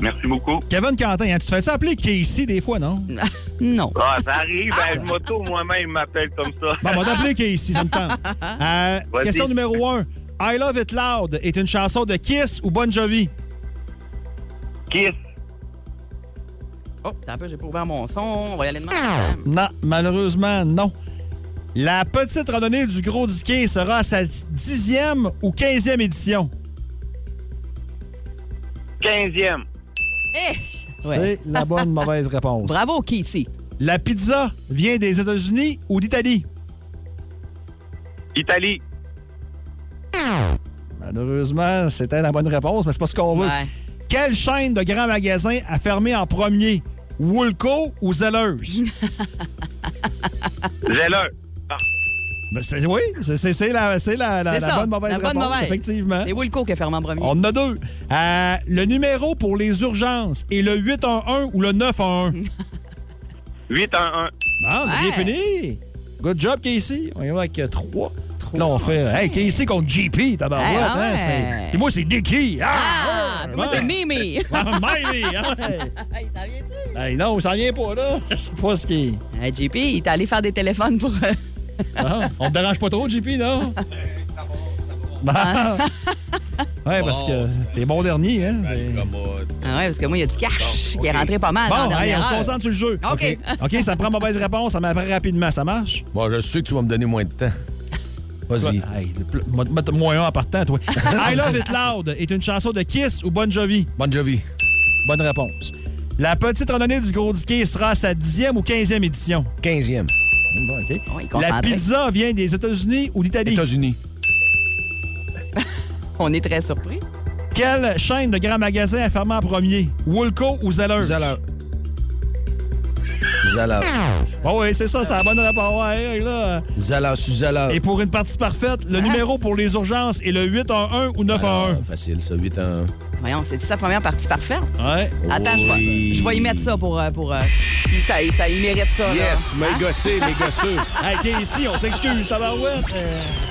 Merci beaucoup. Kevin Quentin, hein, tu te fais ça appeler Casey des fois, non? [LAUGHS] Non. Ah, ça arrive. Ben, je m'auto moi-même m'appelle comme ça. Bon, on va t'appeler Casey, ça me tente. [LAUGHS] Euh, question numéro 1. I Love It Loud est une chanson de Kiss ou Bon Jovi? Kiss. Oh, attends un peu, j'ai pas ouvert mon son. On va y aller demain. Non, malheureusement, non. La petite randonnée du Gros Disquet sera à sa dixième ou quinzième édition? 15e. Eh! Ouais. C'est la bonne mauvaise [LAUGHS] réponse. Bravo, Kitty. La pizza vient des États-Unis ou d'Italie? Italie. Malheureusement, c'était la bonne réponse, mais c'est pas ce qu'on veut. Ouais. Quelle chaîne de grands magasins a fermé en premier? Woolco ou Zellers? [LAUGHS] Zeller. Ben, c'est- oui, c'est c'est- c'est la, c'est la, la- C'est la bonne mauvaise la bonne réponse, mauvaise. effectivement. C'est Wilco qui a fermé en premier. On en a deux. Euh, le numéro pour les urgences est le 811 ou le 911? 8 en 1. Ah, on a bien Ouais. fini. Good job, Casey. On y va avec euh, trois. Là, on fait Hey, Casey contre JP, tabarouette. Hey, ah hein, ouais. c'est- Et moi, c'est Dicky. Ah! Ah! puis moi, c'est Mimi. Ah, ah ouais. [LAUGHS] [LAUGHS] Hey, ça vient-tu? Hey, non, ça vient pas, là. [LAUGHS] Je sais pas ce qui est. Hey, JP, il est allé faire des téléphones pour. [LAUGHS] Ah, on te dérange pas trop, JP, non? Bah. Ouais, parce que t'es bon dernier, hein? Ah ouais, parce que moi, il y a du cash qui est rentré pas mal. Bon, hey, on se concentre sur le jeu. OK. OK, ça me prend mauvaise réponse, ça m'apparaît rapidement. Ça marche? Bon, je sais que tu vas me donner moins de temps. Vas-y. Moins un en partant, toi. [LAUGHS] I Love It Loud est une chanson de Kiss ou Bon Jovi? Bon Jovi. Bonne réponse. La petite randonnée du Gros Diquet sera à sa 10e ou 15e édition? 15e. Bon, OK. Oui, La pizza vient des États-Unis ou d'Italie? États-Unis. [LAUGHS] On est très surpris. Quelle chaîne de grands magasins a fermé en premier? Woolco ou Zellers? Zala. Zala. Oh oui, c'est ça, c'est la bonne réponse. Ouais, là. Zala Zala. Et pour une partie parfaite, le numéro pour les urgences est le 811 ou 911? Ah, facile, ça, 8 ans. Voyons, c'est sa première partie parfaite. Ouais. Attends, je vais, Oui. je vais y mettre ça pour. euh, pour euh, il- ça, ça, il mérite ça. Yes, Hein? mais gossé, mais gosseux. [LAUGHS] Hey, t'es ici, on s'excuse, tabarouette.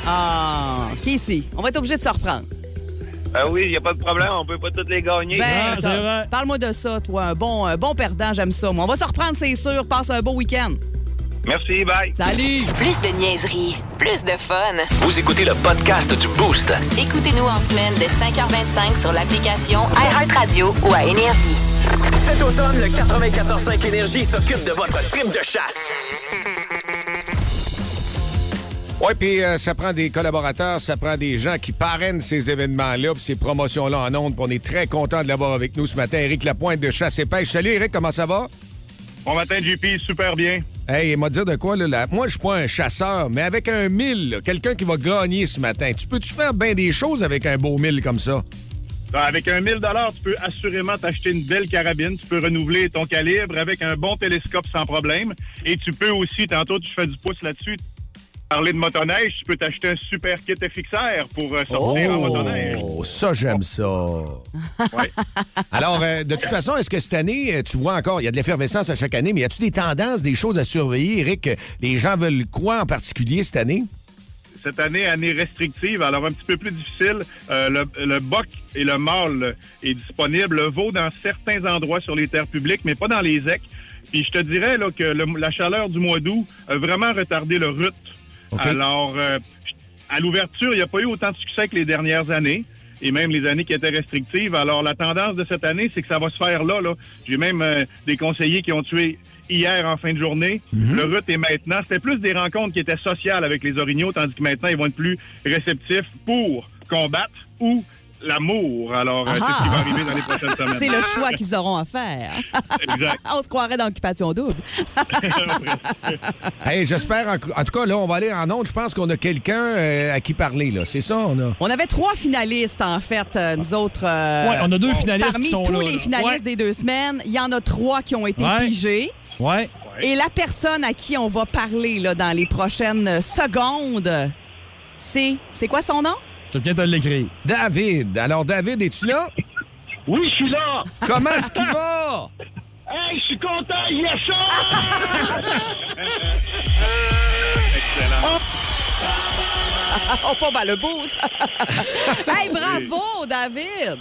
Ah, Casey, on va être obligé de se reprendre. Ah oui, il n'y a pas de problème, on peut pas toutes les gagner. Ben, Ah, c'est attends, vrai. Parle-moi de ça, toi. Un bon, un bon perdant, j'aime ça. Moi, on va se reprendre, c'est sûr. Passe un beau week-end. Merci, bye. Salut! Plus de niaiserie, plus de fun. Vous écoutez le podcast du Boost. Écoutez-nous en semaine de 5h25 sur l'application iHeartRadio ou à Énergie. Cet automne, le 94.5 Énergie s'occupe de votre trip de chasse. Oui, puis euh, ça prend des collaborateurs, ça prend des gens qui parrainent ces événements-là, puis ces promotions-là en ondes. On est très content de l'avoir avec nous ce matin. Éric Lapointe de Chasse et Pêche. Salut, Éric, comment ça va? Bon matin, JP, super bien. Hey, il m'a dit de quoi, là? là? Moi, je suis pas un chasseur, mais avec un mille, quelqu'un qui va gagner ce matin, tu peux-tu faire bien des choses avec un beau mille comme ça? Ben, Avec un 1000 tu peux assurément t'acheter une belle carabine. Tu peux renouveler ton calibre avec un bon télescope sans problème. Et tu peux aussi, tantôt, tu fais du pouce là-dessus, parler de motoneige, tu peux t'acheter un super kit FXR pour euh, sortir en motoneige. Oh, ça, j'aime ça. [LAUGHS] Ouais. Alors, euh, de toute façon, est-ce que cette année, euh, tu vois encore, il y a de l'effervescence à chaque année, mais y a-tu des tendances, des choses à surveiller, Éric? Les gens veulent quoi en particulier cette année? Cette année, année restrictive, alors un petit peu plus difficile. Euh, le, le boc et le mâle est disponible. Le veau dans certains endroits sur les terres publiques, mais pas dans les ecs. Puis je te dirais là, que le- la chaleur du mois d'août a vraiment retardé le rut. Alors, euh, à l'ouverture, il n'y a pas eu autant de succès que les dernières années. Et même les années qui étaient restrictives. Alors, la tendance de cette année, c'est que ça va se faire là. là. J'ai même euh, des conseillers qui ont tué hier en fin de journée. Le rut est maintenant. C'était plus des rencontres qui étaient sociales avec les orignaux, tandis que maintenant, ils vont être plus réceptifs pour combattre ou l'amour. Alors, euh, c'est ce qui va arriver dans les prochaines semaines. [LAUGHS] C'est le choix qu'ils auront à faire. Exact. [LAUGHS] On se croirait dans l'occupation double. [LAUGHS] Hey, j'espère, en, en tout cas, là, on va aller en ondes. Je pense qu'on a quelqu'un euh, à qui parler, là. C'est ça, on a? On avait trois finalistes, en fait, euh, nous autres. euh, Ouais, on a deux finalistes Parmi qui sont tous là, les là. finalistes Ouais. des deux semaines, il y en a trois qui ont été Ouais. pigés. Ouais. Et la personne à qui on va parler là, dans les prochaines secondes, c'est. C'est quoi son nom? Je viens de l'écrire. David. Alors, David, es-tu là? Oui, je suis là. Comment est-ce qu'il va? [LAUGHS] Hey, je suis content. Yes, [LAUGHS] Excellent. Oh, pas mal le boost! [LAUGHS] hey, bravo, David!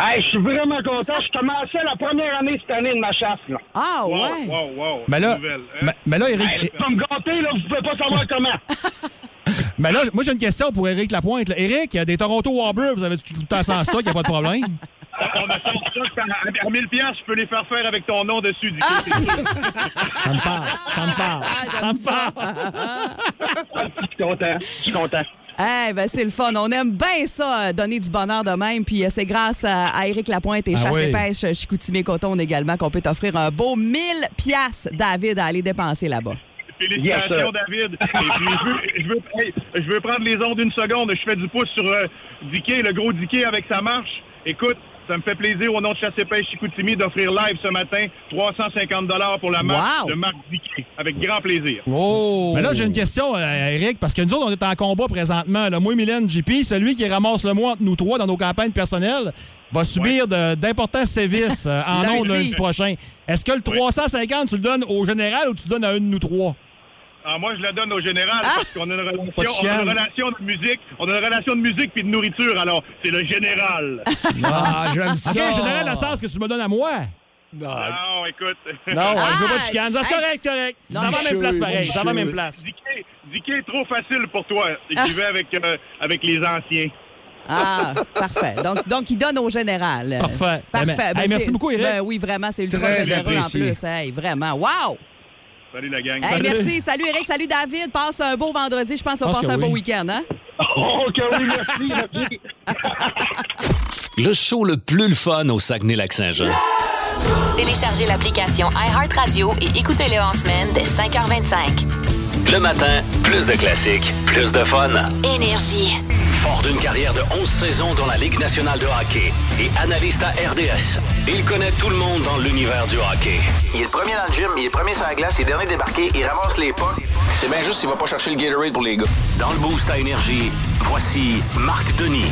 Hey, je suis vraiment content. Je commençais la première année cette année de ma chasse. Là. Ah, Wow, ouais! wow, wow. Mais là, Nouvelle, hein? mais, mais là, Éric, Hey, pas me gâter, là, vous pouvez pas savoir [LAUGHS] comment. mais là, moi, j'ai une question pour Éric Lapointe. là. Éric, il y a des Toronto Warbler, vous avez tout le temps sans stock, il n'y a pas de problème? [LAUGHS] Ça, à à 1000 piastres, je peux les faire faire avec ton nom dessus. Du coup, c'est [LAUGHS] sûr. Ça me parle, ça me parle, Ah, ça me parle. Je suis content. Je suis content. Eh ben c'est le fun. On aime bien ça, euh, donner du bonheur de même. Puis euh, c'est grâce à, à Éric Lapointe et Ah Chasse et oui. Pêche euh, Chicoutimi Coton également qu'on peut t'offrir un beau 1000 piastres, David, à aller dépenser là-bas. Félicitations, Yes. David. Et puis, je, veux, je, veux, hey, je veux prendre les ondes une seconde. Je fais du pouce sur euh, le gros Dicky avec sa marche. Écoute, ça me fait plaisir au nom de Chasse et Pêche Chicoutimi d'offrir live ce matin 350 pour la Wow. de Marc Dicky. Avec grand plaisir. Oh! Mais là, j'ai une question, euh, Eric, parce que nous autres, on est en combat présentement. Là. Moi, Mylène, JP, celui qui ramasse le moins entre nous trois dans nos campagnes personnelles va subir d'importants sévices euh, en [LAUGHS] ondes lundi prochain. Est-ce que le 350, tu le donnes au général ou tu le donnes à un de nous trois? Ah, moi, je la donne au général Ah! parce qu'on a une relation, de on a chienne. une relation de musique, on a une relation de musique puis de nourriture, alors c'est le général. [LAUGHS] Ah, j'aime ça. OK, général, dans le sens que tu me donnes à moi? Non, non, écoute. Non, Ah! je veux pas de chicane. Ça, C'est correct, correct. Ça va à la même place, pareil. Ça va à la même place. Dicky, Dicky est trop facile pour toi. Et Ah. tu vais avec, euh, avec les anciens. Ah, parfait. Donc, donc, il donne au général. Parfait. Parfait. Ben, ben, Ben, merci beaucoup, Eric. Ben oui, vraiment, c'est ultra Très généreux en apprécié. plus. Hey, vraiment. Wow! Salut la gang. Hey, merci. Salut, Eric. Salut, David. Passe un beau vendredi. Je pense qu'on va Pense passer que un beau week-end, hein? Oh, que oui, merci, merci. Le show le plus le fun au Saguenay-Lac-Saint-Jean. Téléchargez l'application iHeartRadio et écoutez-le en semaine dès 5h25. Le matin, plus de classiques, plus de fun. Énergie. Fort d'une carrière de 11 saisons dans la Ligue nationale de hockey et analyste à RDS, il connaît tout le monde dans l'univers du hockey. Il est le premier dans le gym, il est premier sur la glace, il est dernier débarqué, il ramasse les pas. C'est bien juste s'il va pas chercher le Gatorade pour les gars. Dans le boost à énergie, voici Marc Denis.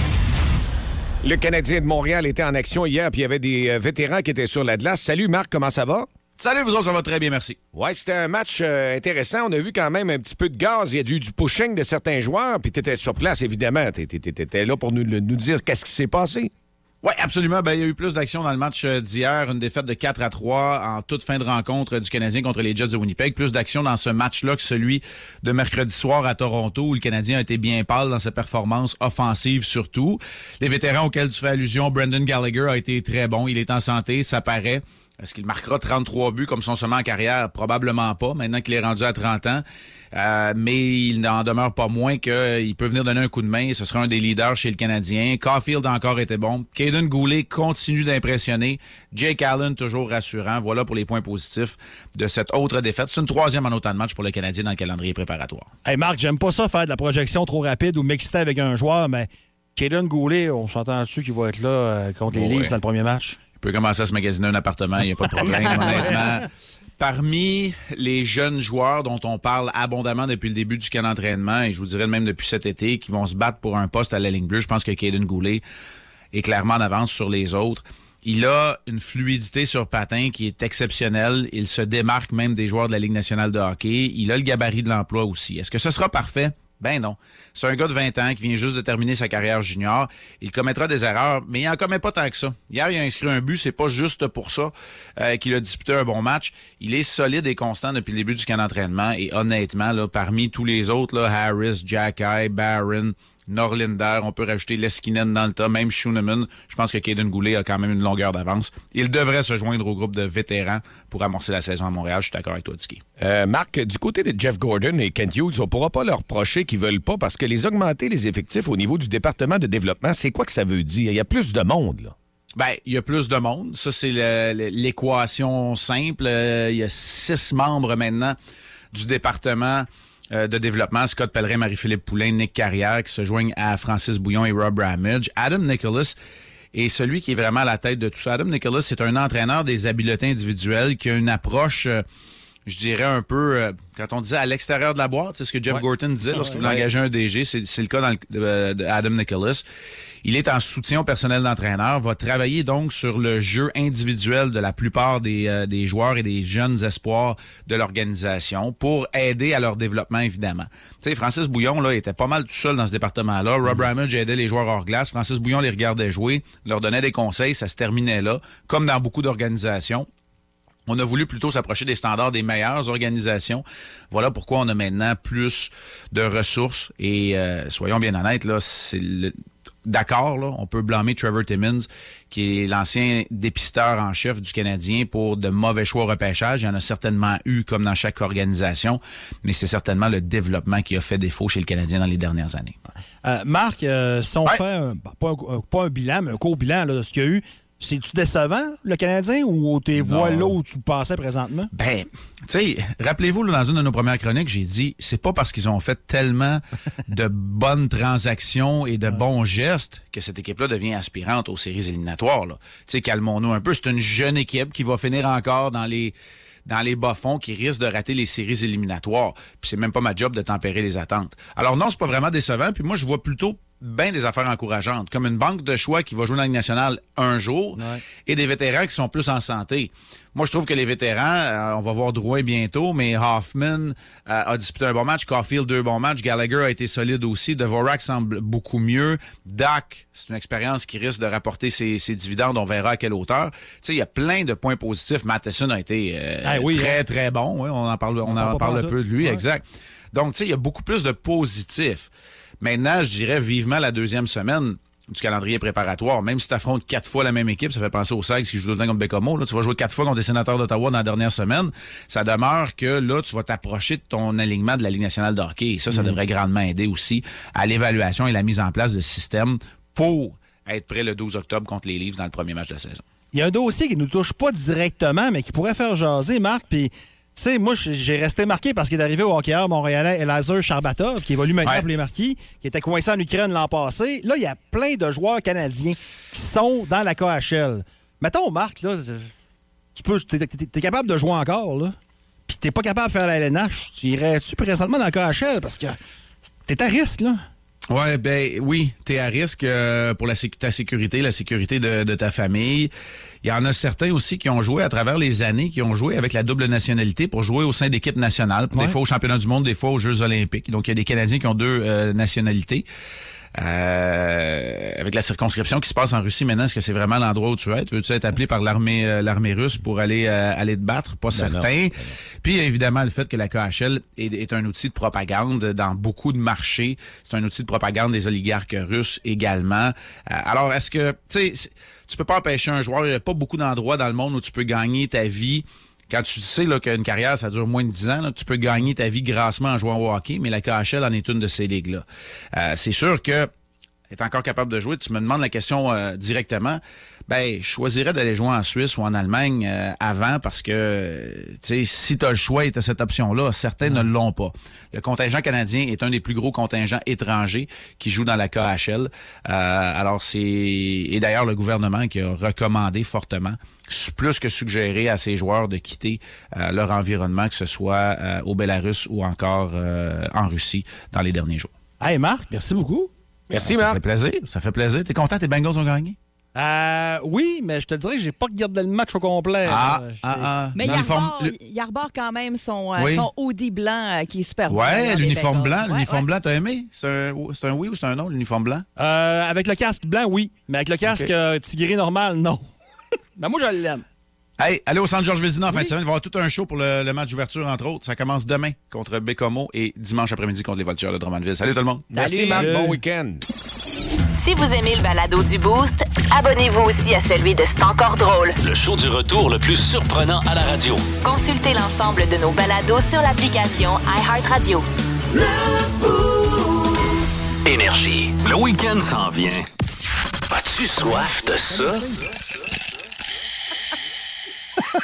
Le Canadien de Montréal était en action hier, puis il y avait des euh, vétérans qui étaient sur la glace. Salut Marc, comment ça va? Salut, vous autres, ça va très bien, merci. Ouais, c'était un match euh, intéressant. On a vu quand même un petit peu de gaz. Il y a du, du pushing de certains joueurs, puis tu étais sur place, évidemment. Tu étais là pour nous, nous dire qu'est-ce qui s'est passé. Oui, absolument. Ben, il y a eu plus d'action dans le match euh, d'hier. Une défaite de 4 à 3 en toute fin de rencontre du Canadien contre les Jets de Winnipeg. Plus d'action dans ce match-là que celui de mercredi soir à Toronto où le Canadien a été bien pâle dans sa performance offensive surtout. Les vétérans auxquels tu fais allusion, Brendan Gallagher a été très bon. Il est en santé, ça paraît. Est-ce qu'il marquera 33 buts comme son sommet en carrière? Probablement pas, maintenant qu'il est rendu à 30 ans. Euh, mais il n'en demeure pas moins qu'il peut venir donner un coup de main. Ce sera un des leaders chez le Canadien. Caulfield a encore été bon. Caden Goulet continue d'impressionner. Jake Allen toujours rassurant. Voilà pour les points positifs de cette autre défaite. C'est une troisième en autant de matchs pour le Canadien dans le calendrier préparatoire. Hey Marc, j'aime pas ça faire de la projection trop rapide ou m'exciter avec un joueur, mais Kaden Goulet, on s'entend dessus qu'il va être là euh, contre les Ouais. Leafs dans le premier match? Il peut commencer à se magasiner un appartement, il n'y a pas de problème, [LAUGHS] honnêtement. Parmi les jeunes joueurs dont on parle abondamment depuis le début du camp d'entraînement, et je vous dirais même depuis cet été, qui vont se battre pour un poste à la ligne bleue, je pense que Caden Goulet est clairement en avance sur les autres. Il a une fluidité sur patin qui est exceptionnelle. Il se démarque même des joueurs de la Ligue nationale de hockey. Il a le gabarit de l'emploi aussi. Est-ce que ce sera parfait? Ben non. C'est un gars de 20 ans qui vient juste de terminer sa carrière junior. Il commettra des erreurs, mais il en commet pas tant que ça. Hier, il a inscrit un but. C'est pas juste pour ça euh, qu'il a disputé un bon match. Il est solide et constant depuis le début du camp d'entraînement. Et honnêtement, parmi tous les autres, là, Harris, Jacky, Barron, Norlinder, on peut rajouter Leskinen dans le tas, même Schooneman. Je pense que Caden Goulet a quand même une longueur d'avance. Il devrait se joindre au groupe de vétérans pour amorcer la saison à Montréal. Je suis d'accord avec toi, Tiki. Euh, Marc, du côté de Jeff Gordon et Kent Hughes, on pourra pas leur reprocher qu'ils veulent pas parce que les augmenter les effectifs au niveau du département de développement, c'est quoi que ça veut dire? Il y a plus de monde, là. Ben, il y a plus de monde. Ça, c'est l'équation simple. Euh, Il y a six membres maintenant du département de développement. Scott Pellerin, Marie-Philippe Poulain, Nick Carrière, qui se joignent à Francis Bouillon et Rob Ramage. Adam Nicholas est celui qui est vraiment à la tête de tout ça. Adam Nicholas, c'est un entraîneur des habiletés individuelles qui a une approche... je dirais un peu, euh, quand on disait à l'extérieur de la boîte, c'est ce que Jeff Gorton disait lorsqu'il voulait Ouais. engager un DG, c'est le cas dans le- de, de Adam Nicholas. Il est en soutien au personnel d'entraîneur, va travailler donc sur le jeu individuel de la plupart des, euh, des joueurs et des jeunes espoirs de l'organisation pour aider à leur développement, évidemment. Tu sais, Francis Bouillon, là, était pas mal tout seul dans ce département-là. Rob Ramage aidait les joueurs hors glace. Francis Bouillon les regardait jouer, leur donnait des conseils, ça se terminait là, comme dans beaucoup d'organisations. On a voulu plutôt s'approcher des standards des meilleures organisations. Voilà pourquoi on a maintenant plus de ressources. Et euh, soyons bien honnêtes, là, c'est le- d'accord, là, on peut blâmer Trevor Timmins, qui est l'ancien dépisteur en chef du Canadien pour de mauvais choix au repêchage. Il y en a certainement eu, comme dans chaque organisation, mais c'est certainement le développement qui a fait défaut chez le Canadien dans les dernières années. Euh, Marc, euh, si on Ouais. fait un, bah, pas, un, pas un bilan, mais un court bilan là, de ce qu'il y a eu, c'est-tu décevant, le Canadien, ou t'es vois là où tu pensais présentement? Ben, tu sais, rappelez-vous, dans une de nos premières chroniques, j'ai dit, c'est pas parce qu'ils ont fait tellement [LAUGHS] de bonnes transactions et de bons gestes que cette équipe-là devient aspirante aux séries éliminatoires. Tu sais, calmons-nous un peu. C'est une jeune équipe qui va finir encore dans les dans les bas-fonds qui risque de rater les séries éliminatoires. Puis c'est même pas ma job de tempérer les attentes. Alors non, c'est pas vraiment décevant. Puis moi, je vois plutôt bien des affaires encourageantes, comme une banque de choix qui va jouer dans la Ligue nationale un jour et des vétérans qui sont plus en santé. Moi, je trouve que les vétérans, euh, on va voir Drouin bientôt, mais Hoffman euh, a disputé un bon match, Caulfield deux bons matchs, Gallagher a été solide aussi, Devorak semble beaucoup mieux, Dak, c'est une expérience qui risque de rapporter ses, ses dividendes, on verra à quelle hauteur. Tu sais, il y a plein de points positifs. Matheson a été euh, Ah oui, très, hein. très bon. Oui, on en parle, on On en parle peu de lui, Ouais. exact. Donc, tu sais, il y a beaucoup plus de positifs. Maintenant, je dirais vivement la deuxième semaine du calendrier préparatoire. Même si tu affrontes quatre fois la même équipe, ça fait penser aux Sags qui jouent tout le temps contre Bécomo. Là, tu vas jouer quatre fois contre les sénateurs d'Ottawa dans la dernière semaine. Ça demeure que là, tu vas t'approcher de ton alignement de la Ligue nationale de hockey. Et ça, ça Mhm. devrait grandement aider aussi à l'évaluation et la mise en place de systèmes pour être prêt le 12 octobre contre les Leafs dans le premier match de la saison. Il y a un dossier qui ne nous touche pas directement, mais qui pourrait faire jaser, Marc. Puis, tu sais, moi, j'ai resté marqué parce qu'il est arrivé au hockeyeur montréalais Elazar Charbatov, qui évolue maintenant Ouais. pour les Marquis, qui était coincé en Ukraine l'an passé. Là, il y a plein de joueurs canadiens qui sont dans la KHL. Mettons, Marc, là, tu peux, t'es, t'es- t'es capable de jouer encore, là. Puis t'es pas capable de faire la LNH. Tu irais-tu présentement dans la KHL? Parce que t'es à risque, là. Ouais, ben oui, tu es à risque euh, pour la ta sécurité, la sécurité de, de ta famille. Il y en a certains aussi qui ont joué à travers les années, qui ont joué avec la double nationalité pour jouer au sein d'équipes nationales, des fois au championnat du monde, des fois aux Jeux olympiques. Donc il y a des Canadiens qui ont deux euh, nationalités. Euh, avec la circonscription qui se passe en Russie maintenant, est-ce que c'est vraiment l'endroit où tu veux être? Veux-tu être appelé par l'armée euh, l'armée russe pour aller euh, aller te battre? Pas Ben non, certain. Puis évidemment le fait que la KHL est, est un outil de propagande dans beaucoup de marchés. C'est un outil de propagande des oligarques russes également. Euh, alors est-ce que tu sais tu peux pas empêcher un joueur, il n'y a pas beaucoup d'endroits dans le monde où tu peux gagner ta vie. Quand tu sais qu'une carrière, ça dure moins de 10 ans, tu peux gagner ta vie grassement en jouant au hockey, mais la KHL en est une de ces ligues-là. Euh, c'est sûr que est encore capable de jouer, tu me demandes la question euh, directement, ben, je choisirais d'aller jouer en Suisse ou en Allemagne euh, avant parce que, tu sais, si tu as le choix et tu as cette option-là, certains ne l'ont pas. Le contingent canadien est un des plus gros contingents étrangers qui joue dans la KHL. Euh, alors, c'est... Et d'ailleurs, le gouvernement qui a recommandé fortement plus que suggéré à ses joueurs de quitter euh, leur environnement, que ce soit euh, au Bélarus ou encore euh, en Russie dans les derniers jours. Hey, Marc, merci beaucoup. Merci, ça Marc. fait plaisir. Ça fait plaisir. T'es content, tes Bengals ont gagné? Euh, oui, mais je te dirais que j'ai pas regardé le match au complet. Ah, là. ah, ah. Mais il arbore quand même son, euh, Oui. son hoodie blanc euh, qui est super. Ouais, l'uniforme blanc. Ouais, L'uniforme ouais. blanc, t'as aimé? C'est un, oui ou c'est un non, l'uniforme blanc? Euh, avec le casque blanc, oui. Mais avec le casque Ok. euh, tigré normal, non. [LAUGHS] mais moi, je l'aime. Hey, allez au Centre Georges Vézina en fin de semaine. Il va y avoir tout un show pour le, le match d'ouverture, entre autres. Ça commence demain contre Bécomo et dimanche après-midi contre les Voltigeurs de Drummondville. Salut tout le monde. Merci, Salut. Marc. Bon week-end. Si vous aimez le balado du Boost, abonnez-vous aussi à celui de C'est encore drôle. Le show du retour le plus surprenant à la radio. Consultez l'ensemble de nos balados sur l'application iHeartRadio. Énergie. Le week-end s'en vient. As-tu soif de ça?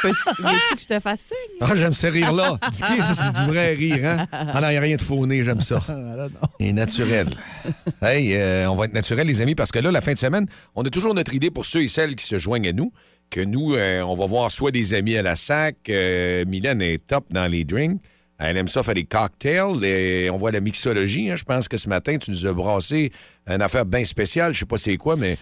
Veux-tu que je te fasse signe? Ah, j'aime ce rire-là. [LAUGHS] Dicky, ça, c'est du vrai rire, hein? Ah non, il n'y a rien de fauné, j'aime ça. [LAUGHS] Et naturel. Hey, euh, on va être naturel, les amis, parce que là, la fin de semaine, on a toujours notre idée pour ceux et celles qui se joignent à nous, que nous, euh, on va voir soit des amis à la sac, euh, Mylène est top dans les drinks, elle aime ça faire des cocktails, et on voit la mixologie, hein. je pense que ce matin, tu nous as brassé une affaire bien spéciale, je sais pas c'est quoi, mais...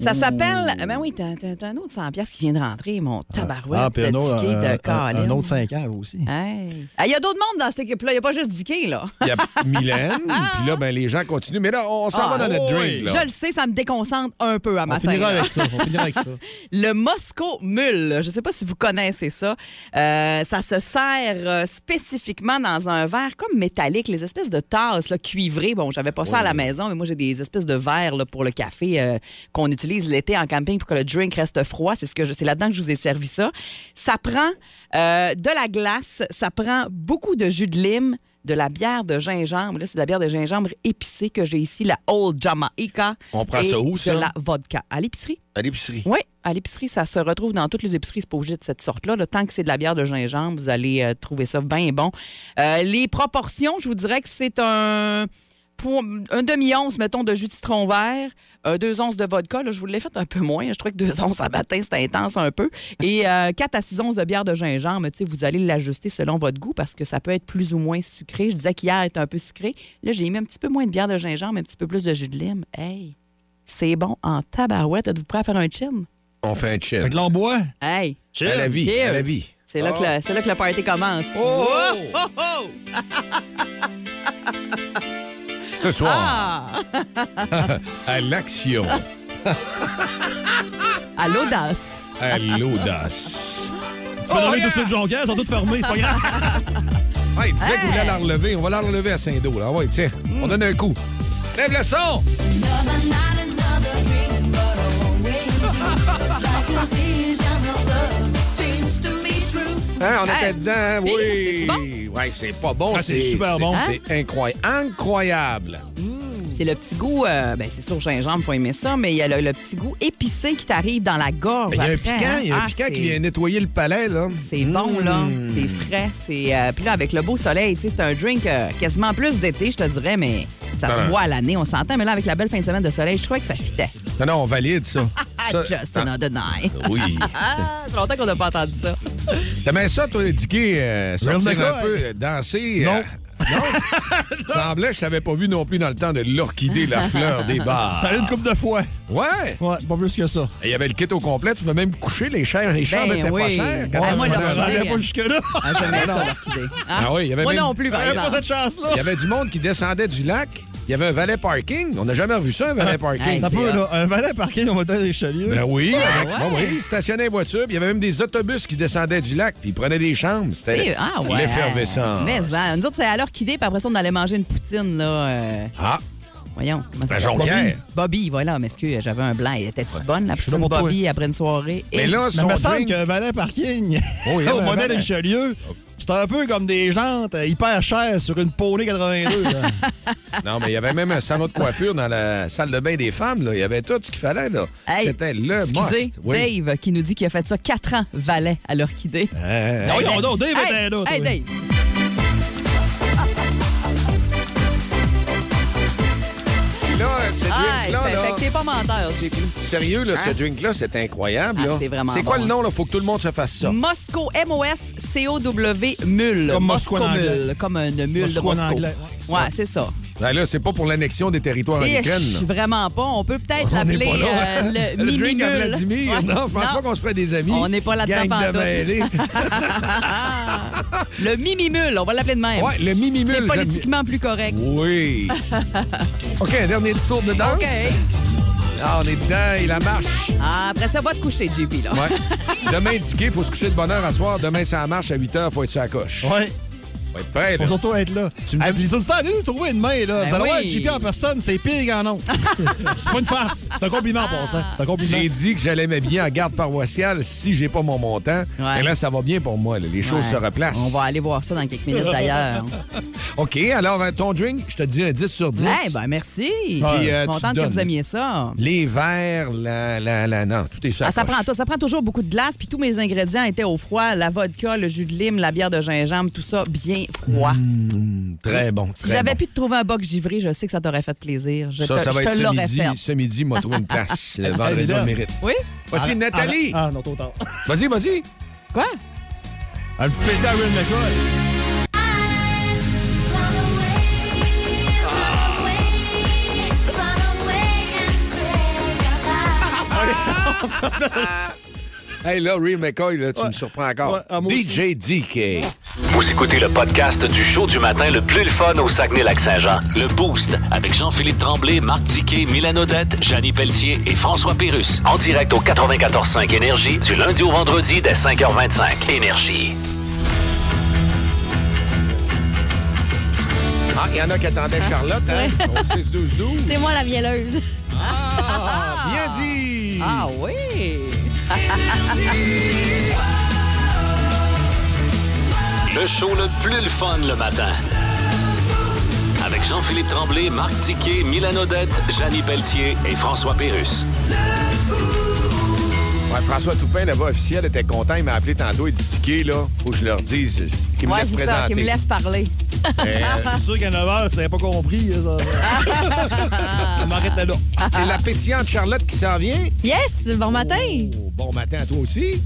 Ça s'appelle. Ben oui, t'as un autre 100$ piastres qui vient de rentrer, mon tabarouette. Ah, puis un autre, de un- autre 5 ans aussi. Hey. Ah, Il y a d'autres mondes dans cette équipe-là. Il n'y a pas juste Dicky, là. Il y a Mylène, [LAUGHS] puis là, ben, les gens continuent. Mais là, on s'en Ah, va dans notre drink. Là. Je le sais, ça me déconcentre un peu à On matin. finira là. avec ça. On finira avec ça. [LAUGHS] Le Moscow Mule, je ne sais pas si vous connaissez ça. Euh, ça se sert euh, spécifiquement dans un verre comme métallique, les espèces de tasses là, cuivrées. Bon, j'avais pas ça à la maison, mais moi j'ai des espèces de verres là, pour le café euh, qu'on utilise l'été en camping pour que le drink reste froid. C'est ce que c'est là-dedans que je vous ai servi ça. Ça prend euh, de la glace, ça prend beaucoup de jus de lime. De la bière de gingembre. Là, c'est de la bière de gingembre épicée que j'ai ici, la Old Jamaica. On prend et ça où, ça? De la vodka. À l'épicerie. À l'épicerie. Oui, à l'épicerie, ça se retrouve dans toutes les épiceries, obligé de cette sorte-là. là. Tant que c'est de la bière de gingembre, vous allez euh, trouver ça bien bon. Euh, les proportions, je vous dirais que c'est un pour un demi-once, mettons, de jus de citron vert, euh, deux onces de vodka. Là, je vous l'ai fait un peu moins. Je trouvais que deux onces à matin, c'était intense un peu. Et euh, 4 à 6 onces de bière de gingembre. Tu sais, vous allez l'ajuster selon votre goût parce que ça peut être plus ou moins sucré. Je disais qu'hier était un peu sucré. Là, j'ai mis un petit peu moins de bière de gingembre, un petit peu plus de jus de lime. Hey, c'est bon en tabarouette. Êtes-vous prêt à faire un chin? On fait un chill. Avec l'embois. Hey! À la vie, à la vie. C'est là, que le- c'est là que le party commence. Oh! Oh, [LAUGHS] oh! Ce soir, Ah! [LAUGHS] à l'action, [LAUGHS] À l'audace. à l'audace. Tu peux nommer tout de suite Jonquière, ils sont tous fermés, c'est pas grave. Ah, il disait qu'il voulait la relever. On va la relever à Saint-Do. Là. Ouais, tiens, on donne un coup. Lève le son! [LAUGHS] Hein, on était Hey. dedans, oui. Ouais, c'est pas bon. Ah, c'est super bon. C'est incroyable. Incroyable. C'est le petit goût, euh, ben c'est sûr, gingembre, faut aimer ça, mais il y a le, le petit goût épicé qui t'arrive dans la gorge. Il y a un après, piquant, hein. il y a un Ah, piquant qui vient nettoyer le palais, là. C'est bon, là. C'est frais. C'est, euh, Puis là, avec le beau soleil, tu sais, c'est un drink euh, quasiment plus d'été, je te dirais, mais ça se boit à l'année, on s'entend. Mais là, avec la belle fin de semaine de soleil, je trouvais que ça fitait. Non, non, on valide ça. [LAUGHS] Ça- Just Ah, another night. Oui. Ah, [LAUGHS] ça fait longtemps qu'on n'a pas entendu ça. [LAUGHS] T'aimais ça, toi, Dicky, euh, sortir Real un peu, euh, danser? Non. euh, non? [LAUGHS] Semblait, je t'avais pas vu non plus dans le temps de l'orchidée, la [LAUGHS] fleur des bars. T'as eu une coupe de fois. Ouais. Ouais, pas plus que ça. Il y avait le kit au complet. Tu veux même coucher les chairs. Les chambres Ben étaient oui. pas chères. Ben, moi, on l'orchidée, J'allais pas jusque-là. Ah, J'aimais ça, l'orchidée. Hein? Ah oui, il y avait Moi même- non plus, par J'avais pas exemple. cette chance-là. Il y avait du monde qui descendait du lac. Il y avait un valet parking. On n'a jamais revu ça, un valet parking. Hey, peu, hot. là. Un valet parking au motel Richelieu. Ben oui, avec, ouais. ouais, oui, stationné en voiture. puis Il y avait même des autobus qui descendaient du lac, puis ils prenaient des chambres. C'était Ah ouais. l'effervescence. Mais hein, nous autres, c'est à l'orchidée, puis après ça, on allait manger une poutine, là. euh, Ah, Voyons. Comment ça la s'appelle? jonquière. Bobby, voilà, m'excuse, j'avais un blanc. Était-tu bonne, la là toi. Bobby, après une soirée? Mais Et- là, Mais son me semble drink- qu'un valet parking Oh, avait [LAUGHS] au un modèle. Richelieu, c'était un peu comme des jantes euh, hyper chères sur une Poney 82. là. [LAUGHS] Non, mais il y avait même un salon de coiffure dans la salle de bain des femmes. Là. Il y avait tout ce qu'il fallait. là. Hey, C'était le Excusez, must. Oui. Dave, qui nous dit qu'il a fait ça 4 ans, valet à l'orchidée. Euh, Non, non, non, Dave Hey, était là. hey, toi. Dave. T'es pas menteur, JP. sérieux, là, ce Hein? drink-là, c'est incroyable. Ah, c'est vraiment C'est quoi bon, le nom? Il faut que tout le monde se fasse ça. Moscow, M-O-S-C-O-W, mule. Comme Moscou en anglais. mule, comme une mule Moscou de en Moscou. Ouais, c'est ça. Ben là, c'est pas pour l'annexion des territoires en Et Ukraine. je- là. vraiment pas. On peut peut-être l'appeler euh, le, [LAUGHS] le drink à. Vladimir. Ouais, Non, je pense pas qu'on se ferait des amis. On n'est pas là-dedans Gang de pantoute. mêlés. [LAUGHS] [LAUGHS] le Mimi Mule, on va l'appeler de même. Ouais, le Mimi c'est politiquement plus correct. Oui. OK, un dernier tour de danse. OK. Ah, on est dedans et la marche. Ah, après ça, va te coucher, JP. Là. Ouais. Demain, indiqué, il faut se coucher de bonne heure à soir. Demain, ça marche à 8 h, faut être sur la coche. Ouais. Faut être prêt, là. Faut surtout être là. Ah, les auditeurs, allez nous trouver une main, là. Ben Vous allez voir, oui. JP en personne, c'est pire qu'en nom. [LAUGHS] c'est pas une farce. C'est un compliment, pour ça. C'est un compliment. J'ai dit que j'allais m'habiller en garde paroissiale si j'ai pas mon montant. Ouais. Et là, ça va bien pour moi. là. Les choses Ouais. se replacent. On va aller voir ça dans quelques minutes [LAUGHS] d'ailleurs. OK, alors, euh, ton drink, je te dis un 10 sur 10. Eh ben merci. Puis, euh, Je suis tu contente que vous aimiez ça. Les verres, la, la, la... Non, tout est la Ah, ça, prend, ça prend toujours beaucoup de glace, puis tous mes ingrédients étaient au froid. La vodka, le jus de lime, la bière de gingembre, tout ça bien froid. Mmh, très bon, si j'avais bon. pu te trouver un boc givré, je sais que ça t'aurait fait plaisir. Je Ça, te, ça va je te être ce l'aurais midi. fait. Ce midi, m'a trouvé une [LAUGHS] place. Le vendredi, le mérite. Oui? Voici Ah, Nathalie. Ah, ah, non, trop tard. Vas-y, vas-y. Quoi? Un petit spécial Real McCoy. [LAUGHS] Hey, là, Real McCoy, là, tu Ouais. me surprends encore. Ouais, moi aussi. DJ DK. Vous écoutez le podcast du show du matin le plus le fun au Saguenay-Lac-Saint-Jean. Le Boost avec Jean-Philippe Tremblay, Marc Tiquet, Milan Odette, Janine Pelletier et François Pérus. En direct au 94.5 Énergie du lundi au vendredi dès 5h25. Énergie. Ah, il y en a qui attendaient Charlotte, hein? Au 6-12-12. C'est moi la mielleuse. Ah, bien dit! Ah oui! Le show le plus le fun le matin. Avec Jean-Philippe Tremblay, Marc Tiquet, Milan Odette, Janine Pelletier et François Pérus. Ouais, François Toupin, là-bas, officiel, était content. Il m'a appelé tantôt. Il dit Ticket, là, faut que je leur dise qu'il me Ouais, laisse présenter. qui me laisse parler. Euh, [LAUGHS] C'est sûr qu'à 9 h, ça n'avait pas compris. hein, Ça, ça m'arrêtait là. c'est la pétillante Charlotte qui s'en vient. Yes, bon matin. Oh, bon matin à toi aussi.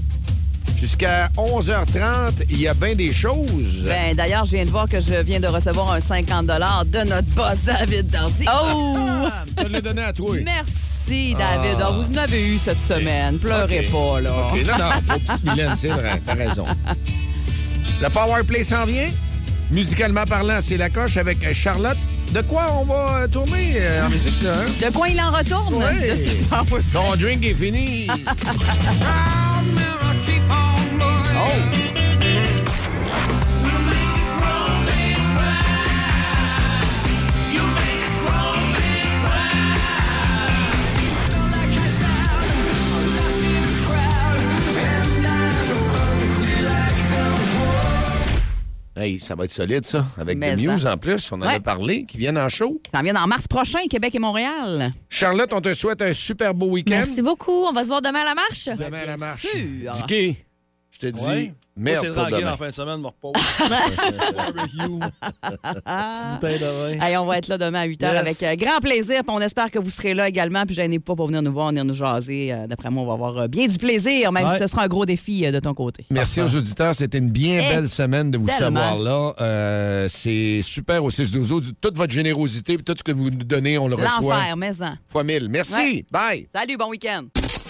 Jusqu'à 11h30, il y a bien des choses. Ben, D'ailleurs, je viens de voir que je viens de recevoir un 50 de notre boss [LAUGHS] David Dardy. Oh! [LAUGHS] Je te l'ai donné à toi. Merci, David. Ah. Oh, vous en avez eu cette semaine. Pleurez pas, là. OK, non, non, faut petite Mylène, c'est vrai, t'as raison. Le Power Play s'en vient. Musicalement parlant, c'est la coche avec Charlotte. De quoi on va euh, tourner euh, en musique, là, hein? De quoi il en retourne? Ouais. De Ton drink est fini. [LAUGHS] Hey, ça va être solide, ça. Avec Mais ça. Muse en plus. On en a parlé, qui viennent en show. Ça en vient en mars prochain, Québec et Montréal. Charlotte, on te souhaite un super beau week-end. Merci beaucoup. On va se voir demain à la marche. Demain à la marche. sûr. Dicky, je te dis, Ouais. Moi, merde c'est pour demain. en fin de semaine, me repose. [LAUGHS] Barbecue. Petite bouteille de vin. Hey, on va être là demain à 8 h Yes. avec euh, grand plaisir. Puis on espère que vous serez là également. Puis gênez pas pour venir nous voir, venir nous jaser. Euh, D'après moi, on va avoir euh, bien du plaisir, même Ouais. si ce sera un gros défi euh, de ton côté. Merci aux auditeurs. C'était une bien Eh, belle semaine de vous tellement. savoir là. Euh, c'est super au 6 12 Toute votre générosité, puis tout ce que vous nous donnez, on le reçoit. L'enfer, mais en. Fois mille. Merci. Ouais. Bye. Salut, bon week-end.